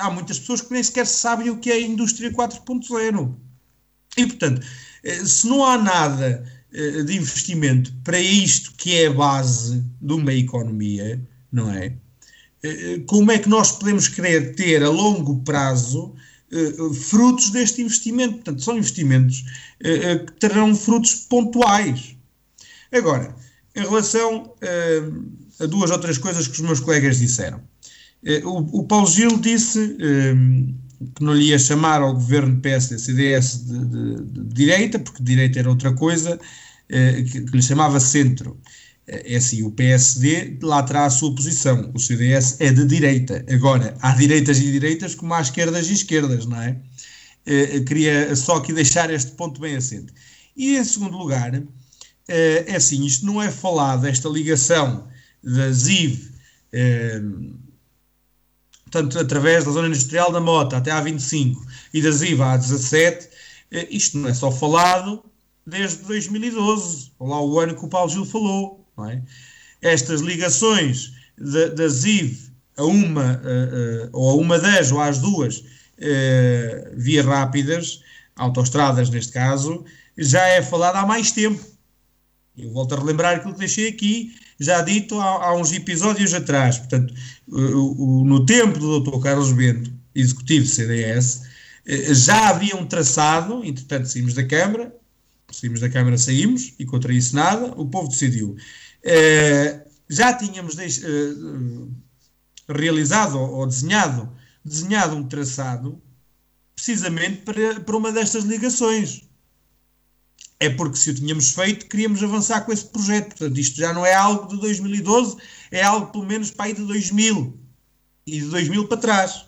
Há muitas pessoas que nem sequer sabem o que é a indústria 4.0. E, portanto, eh, se não há nada eh, de investimento para isto que é a base de uma economia, não é? Como é que nós podemos querer ter a longo prazo frutos deste investimento. Portanto, são investimentos que terão frutos pontuais. Agora, em relação a duas ou três coisas que os meus colegas disseram. O, o, Paulo Gil disse que não lhe ia chamar ao governo PSD-CDS de, de, de, direita, porque direita era outra coisa, que, que lhe chamava centro. É assim, o PSD lá terá a sua posição, o CDS é de direita. Agora, há direitas e direitas como há esquerdas e esquerdas, não é? Queria só aqui deixar este ponto bem assente. E em segundo lugar, é assim, isto não é falado, esta ligação da ZIV, uh, portanto, através da zona industrial da Mota até à 25 e da ZIV à 17, isto não é só falado desde 2012, lá o ano que o Paulo Gil falou, é? Estas ligações da, da a uma, uh, uh, ou a uma das, ou às duas vias rápidas, autoestradas neste caso, já é falado há mais tempo. Eu volto a relembrar aquilo que deixei aqui, já dito há, há uns episódios atrás. Portanto, o, o, no tempo do Dr. Carlos Bento, executivo CDS, já havia um traçado, entretanto saímos da Câmara, saímos da Câmara, saímos, e contra isso nada, o povo decidiu. já tínhamos realizado ou desenhado, desenhado um traçado precisamente para, para uma destas ligações. É porque se o tínhamos feito, queríamos avançar com esse projeto. Portanto, isto já não é algo de 2012, é algo pelo menos para aí de 2000 e de 2000 para trás.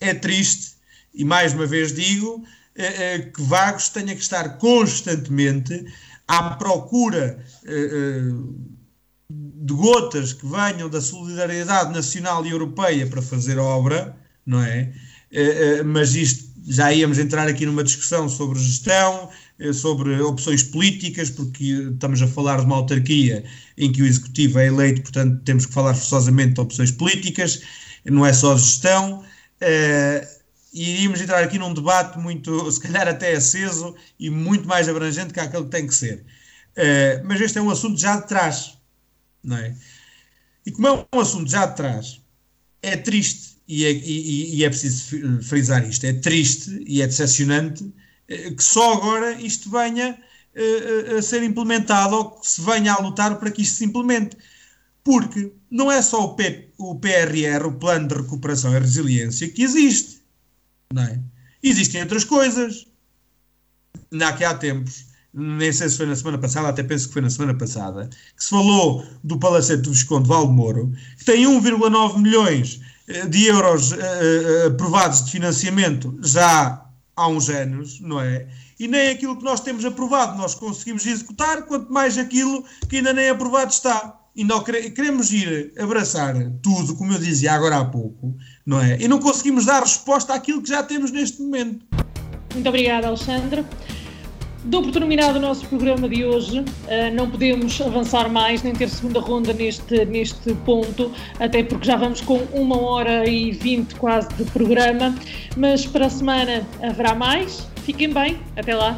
É triste, e mais uma vez digo, é, é, que Vagos tenha que estar constantemente à procura é, de gotas que venham da solidariedade nacional e europeia para fazer obra, não é? Eh, eh, mas isto já íamos entrar aqui numa discussão sobre gestão, eh, sobre opções políticas, porque estamos a falar de uma autarquia em que o executivo é eleito, portanto temos que falar forçosamente de opções políticas, não é só gestão. E iríamos entrar aqui num debate muito, se calhar até aceso e muito mais abrangente que aquele que tem que ser. Mas este é um assunto já de trás não é? E como é um assunto já de trás, é triste, e é, e, e é preciso frisar isto, é triste e é decepcionante eh, que só agora isto venha uh, a ser implementado ou que se venha a lutar para que isto se implemente. Porque não é só o, P, o PRR, o Plano de Recuperação e Resiliência, que existe. Não é? Existem outras coisas. Na que há tempos nem sei se foi na semana passada, até penso que foi na semana passada, que se falou do Palacete do Visconde Valdemoro, que tem 1,9 milhões eh, de euros aprovados de financiamento já há uns anos, não é? E nem aquilo que nós temos aprovado nós conseguimos executar, quanto mais aquilo que ainda nem aprovado está. E nós queremos ir abraçar tudo, como eu dizia agora há pouco, não é? E não conseguimos dar resposta àquilo que já temos neste momento. Muito obrigada, Alexandre. Dou por terminado o nosso programa de hoje. Uh, não podemos avançar mais nem ter segunda ronda neste, neste ponto, até porque já vamos com uma hora e vinte quase de programa. Mas para a semana haverá mais. Fiquem bem. Até lá.